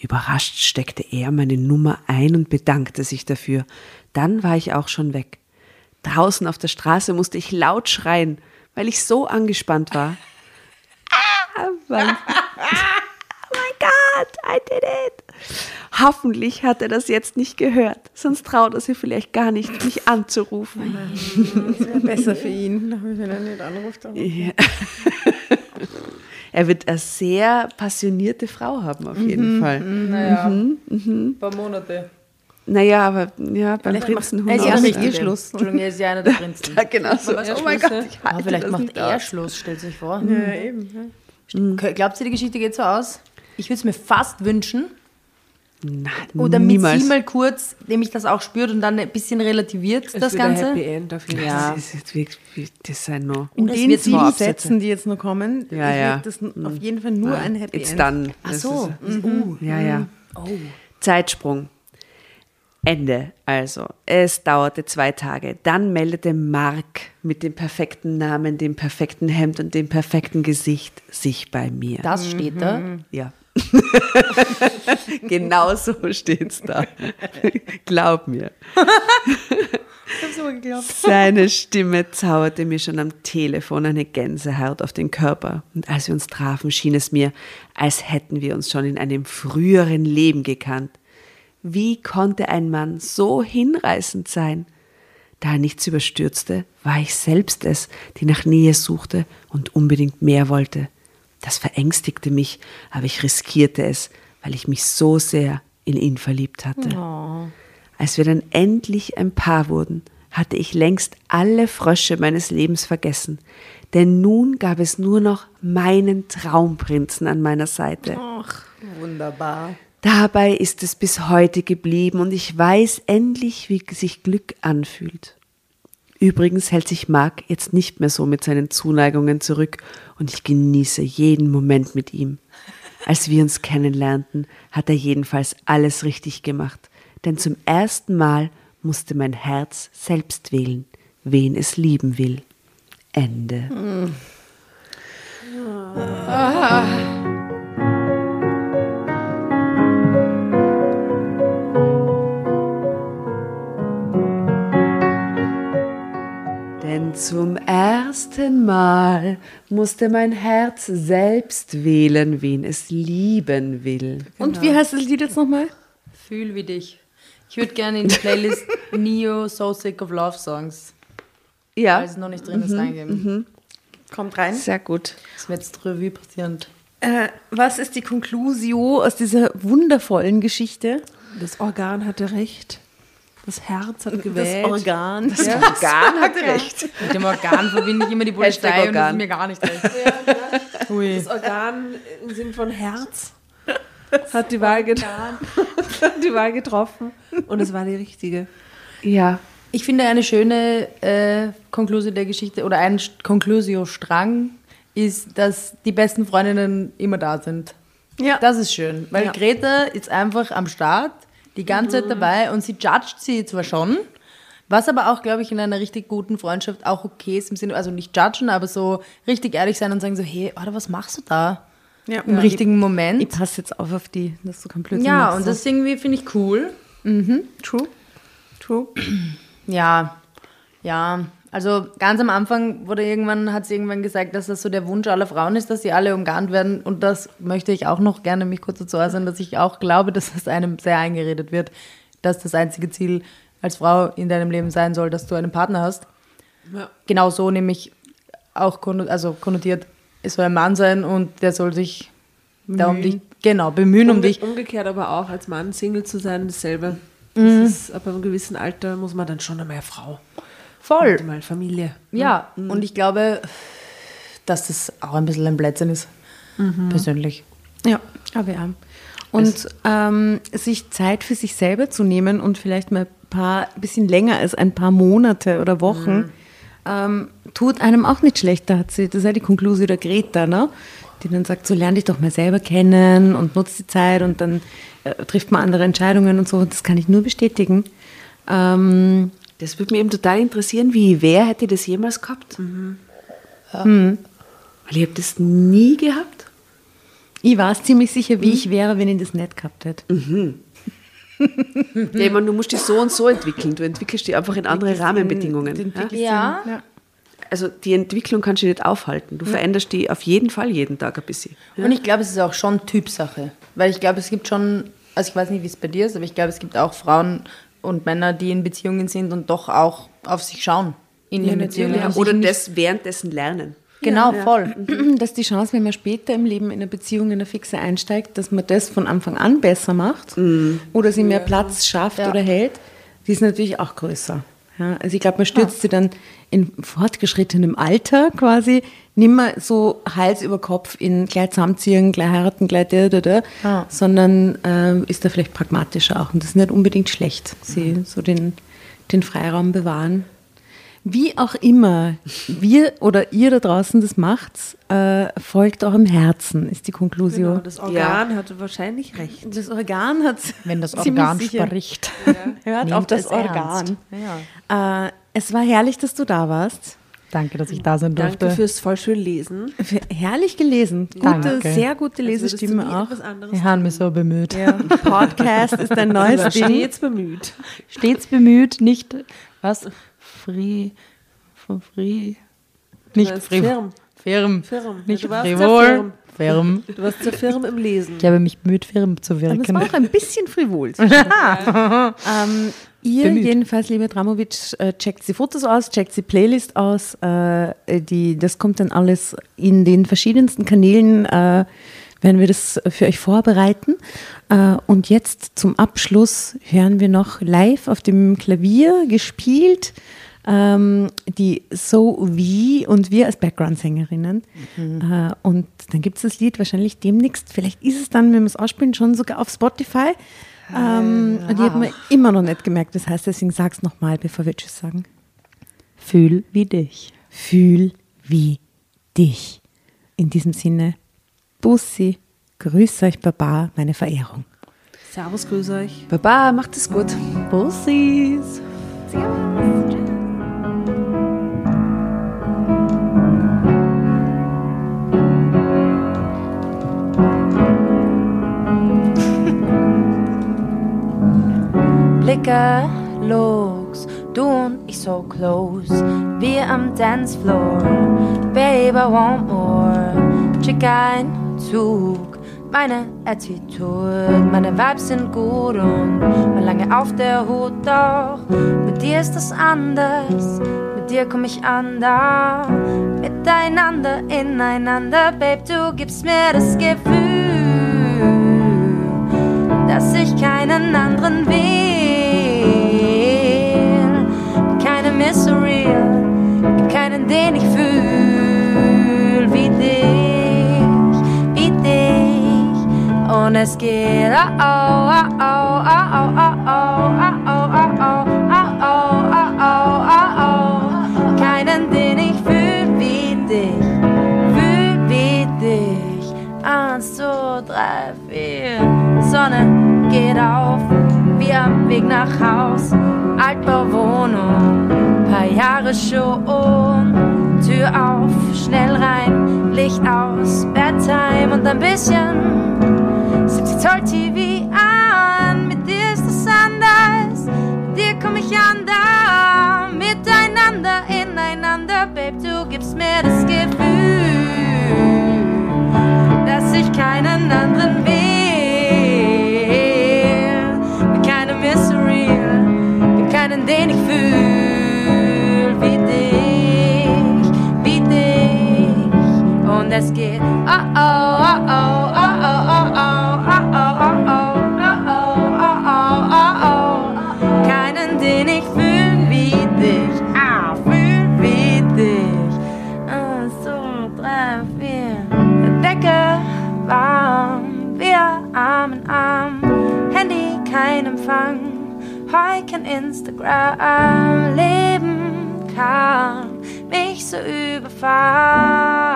Überrascht steckte er meine Nummer ein und bedankte sich dafür. Dann war ich auch schon weg. Draußen auf der Straße musste ich laut schreien, weil ich so angespannt war. Ah, weil, oh mein Gott, I did it. Hoffentlich hat er das jetzt nicht gehört, sonst traut er sich vielleicht gar nicht, mich anzurufen. Das wäre besser für ihn, wenn er nicht anruft. Ja. er wird eine sehr passionierte Frau haben, auf jeden Fall. Naja, ein paar Monate. Naja, aber ja, beim Prinzen Er ist ja ihr Schluss. Entschuldigung, er ist ja einer der Prinzen. Ja, genau so. Oh mein Gott, ich Aber halte vielleicht das macht nicht er aus. Schluss, stellt sich vor. Ja, eben. ja. K- Glaubt ihr, die Geschichte geht so aus? Ich würde es mir fast wünschen. Nein, Oder mit niemals. sie mal kurz, nämlich das auch spürt und dann ein bisschen relativiert Es das wird ein Ganze. Happy End auf jeden Fall. Ja. Das ist jetzt wirklich, das sind noch. In den sieben nur. Sätzen, die jetzt noch kommen, Ja, ja. wird das auf jeden Fall nur ein Happy It's End. done. Ach Das so. Ist, uh, ja, ja. Zeitsprung. Ende also. Es dauerte zwei Tage. Dann meldete Mark mit dem perfekten Namen, dem perfekten Hemd und dem perfekten Gesicht sich bei mir. Das steht da. Ja. genau so steht's da. Glaub mir. Seine Stimme zauberte mir schon am Telefon eine Gänsehaut auf den Körper. Und als wir uns trafen, schien es mir, als hätten wir uns schon in einem früheren Leben gekannt. Wie konnte ein Mann so hinreißend sein? Da er nichts überstürzte, war ich selbst es, die nach Nähe suchte und unbedingt mehr wollte. Das verängstigte mich, aber ich riskierte es, weil ich mich so sehr in ihn verliebt hatte. Als wir dann endlich ein Paar wurden, hatte ich längst alle Frösche meines Lebens vergessen, denn nun gab es nur noch meinen Traumprinzen an meiner Seite. Ach, wunderbar. Dabei ist es bis heute geblieben und ich weiß endlich, wie sich Glück anfühlt. Übrigens hält sich Mark jetzt nicht mehr so mit seinen Zuneigungen zurück und ich genieße jeden Moment mit ihm. Als wir uns kennenlernten, hat er jedenfalls alles richtig gemacht, denn zum ersten Mal musste mein Herz selbst wählen, wen es lieben will. Ende. Denn zum ersten Mal musste mein Herz selbst wählen, wen es lieben will. Und wie heißt das Lied jetzt nochmal? Fühl wie dich. Ich würde gerne in die Playlist Neo So Sick of Love Songs, Ja, weil es noch nicht drin ist, reingeben. Kommt rein. sehr gut. Das wird jetzt Revue passierend. Äh, was ist die Conclusio aus dieser wundervollen Geschichte? Das Organ hatte recht. Das Herz hat Das gewählt. Organ. Das Organ hat recht. Mit dem Organ verbinde ich immer die Polizei und das ist Organ. mir gar nicht recht. Ui. Das Organ im Sinn von Herz hat die Wahl, die Wahl getroffen und es war die richtige. Ja. Ich finde eine schöne äh, Konklusion der Geschichte oder ein Konklusio-Strang ist, dass die besten Freundinnen immer da sind. Ja. Das ist schön, weil Ja. Greta ist einfach am Start, die ganze Zeit dabei und sie judgt sie zwar schon, was aber auch, glaube ich, in einer richtig guten Freundschaft auch okay ist, im Sinne, also nicht judgen, aber so richtig ehrlich sein und sagen so, hey, oder was machst du da? Ja. Im richtigen Moment. Ich passe jetzt auf auf die, dass du kein Blödsinn ja, machst. und das irgendwie finde ich cool. True. True. Ja, ja. Also ganz am Anfang wurde irgendwann, hat sie irgendwann gesagt, dass das so der Wunsch aller Frauen ist, dass sie alle umgarnt werden. Und das möchte ich auch noch gerne mich kurz dazu äußern, dass ich auch glaube, dass es einem sehr eingeredet wird, dass das einzige Ziel als Frau in deinem Leben sein soll, dass du einen Partner hast. Ja. Genau so nämlich auch also konnotiert, es soll ein Mann sein und der soll sich da um dich, genau, bemühen um Umge dich. Umgekehrt aber auch als Mann Single zu sein, dasselbe. Mhm. Das ist, ab einem gewissen Alter muss man dann schon einmal Frau. Voll. Und mal Familie. Ja, und ich glaube, dass das auch ein bisschen ein Blödsinn ist. Persönlich. Ja, aber ja. Und ähm, sich Zeit für sich selber zu nehmen und vielleicht mal ein paar, bisschen länger als ein paar Monate oder Wochen, ähm, tut einem auch nicht schlecht. Da hat sie, das ist ja die Konklusion der Greta, ne? die dann sagt, so lerne dich doch mal selber kennen und nutzt die Zeit und dann äh, trifft man andere Entscheidungen und so. Das kann ich nur bestätigen. Ähm, Das würde mich eben total interessieren, wie wer hätte das jemals gehabt? Weil ich habe das nie gehabt. ich war ziemlich sicher, wie ich wäre, wenn ich das nicht gehabt hätte. Ja, ich meine, du musst dich so und so entwickeln. Du entwickelst dich einfach in andere Rahmenbedingungen. ja? Ja, Ja. Also die Entwicklung kannst du nicht aufhalten. Du veränderst die auf jeden Fall jeden Tag ein bisschen. und ich glaube, es ist auch schon Typsache. Weil ich glaube, es gibt schon, also ich weiß nicht, wie es bei dir ist, aber ich glaube, es gibt auch Frauen und Männer, die in Beziehungen sind und doch auch auf sich schauen. In den Beziehungen. Ja, oder das währenddessen lernen. Genau, voll. dass die Chance, wenn man später im Leben in eine Beziehung in eine Fixe einsteigt, dass man das von Anfang an besser macht oder sie mehr Platz schafft Ja. oder hält, die ist natürlich auch größer. Ja, also ich glaube, man stürzt sie dann in fortgeschrittenem Alter quasi nimmer so Hals über Kopf in gleich zusammenziehen, gleich heiraten, gleich da, da, da, Ja. sondern ähm, ist da vielleicht pragmatischer auch. Und das ist nicht unbedingt schlecht, sie so den, den Freiraum bewahren. Wie auch immer wir oder ihr da draußen das macht, äh, folgt eurem Herzen, ist die Konklusion. Genau, das Organ hatte wahrscheinlich recht. Das Organ hat Wenn das Organ spricht. Hört Nehmt auf das. Organ. Äh, es war herrlich, dass du da warst. Danke, dass ich da sein durfte. Danke fürs voll schön Lesen. Herrlich gelesen. Gute, Danke. sehr gute Lesestimme auch. Wir haben mich so bemüht. Ja, Podcast ist ein neues. Ding. Stets bemüht. Stets bemüht, nicht was? Free. Von free. Nicht free. firm. Firm. Firm. Nicht Du warst sehr frivol. firm. Du warst sehr firm im Lesen. Ich habe mich bemüht, firm zu wirken. war auch ein bisschen frivol. ähm, ihr Bemüht. jedenfalls, liebe Dramovic, äh, checkt die Fotos aus, checkt die Playlist aus. Äh, die, das kommt dann alles in den verschiedensten Kanälen, äh, werden wir das für euch vorbereiten. Äh, und jetzt zum Abschluss hören wir noch live auf dem Klavier gespielt. Ähm, die So Wie und wir als Background-Sängerinnen. Äh, und dann gibt es das Lied wahrscheinlich demnächst, vielleicht ist es dann, wenn wir es ausspielen, schon sogar auf Spotify. Ähm, und die hat mir immer noch nicht gemerkt, das heißt, deswegen sag's nochmal, bevor wir Tschüss sagen. Fühl wie dich. Fühl wie dich. In diesem Sinne, Bussi, grüß euch, Baba, meine Verehrung. Servus, grüß euch. Baba, macht es gut. Bussis. Blicke, Looks, du und ich so close, wir am Dancefloor. Babe, I want more. Schick ein Zug, meine Attitude, meine Vibes sind gut und war lange auf der Hut, doch mit dir ist das anders. Mit dir komm ich an da, miteinander, ineinander, Babe, du gibst mir das Gefühl dass ich keinen anderen will. keinen, den ich fühl wie dich, wie dich. Und es geht, oh, oh, oh, oh, oh, oh, oh, oh, oh, oh, oh. Eins, zwei, drei, vier. Sonne geht auf, wir am Weg nach Haus, Altbauwohnung paar Jahre schon. Tür auf, schnell rein, Licht aus, Bedtime und ein bisschen 70 Zoll TV an. Mit dir ist es anders, mit dir komm ich an da. Miteinander, ineinander, Babe, du gibst mir das Gefühl, dass ich keinen anderen keinen, den ich fühl es geht, oh oh, oh oh, oh oh, oh oh, oh oh, oh oh, oh oh, oh oh, oh oh. Keinen, den ich fühl wie dich, ah, fühl wie dich. Eins, zwei, drei, vier. Decke warm, wir Arm in Arm, Handy kein Empfang, heu kein Instagram, Leben kann mich so überfahren.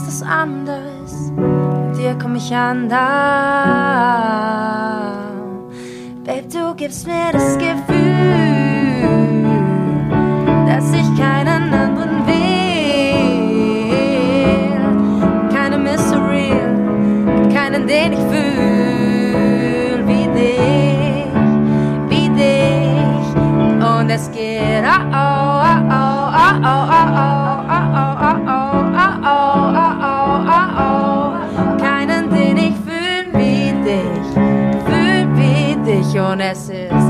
Ist es anders, mit dir komm ich an da. Babe, du gibst mir das Gefühl, dass ich keinen anderen will. Keine Mystery, keinen, den ich fühl wie dich, wie dich. Und es geht, oh oh, oh oh, oh oh, oh grown asses.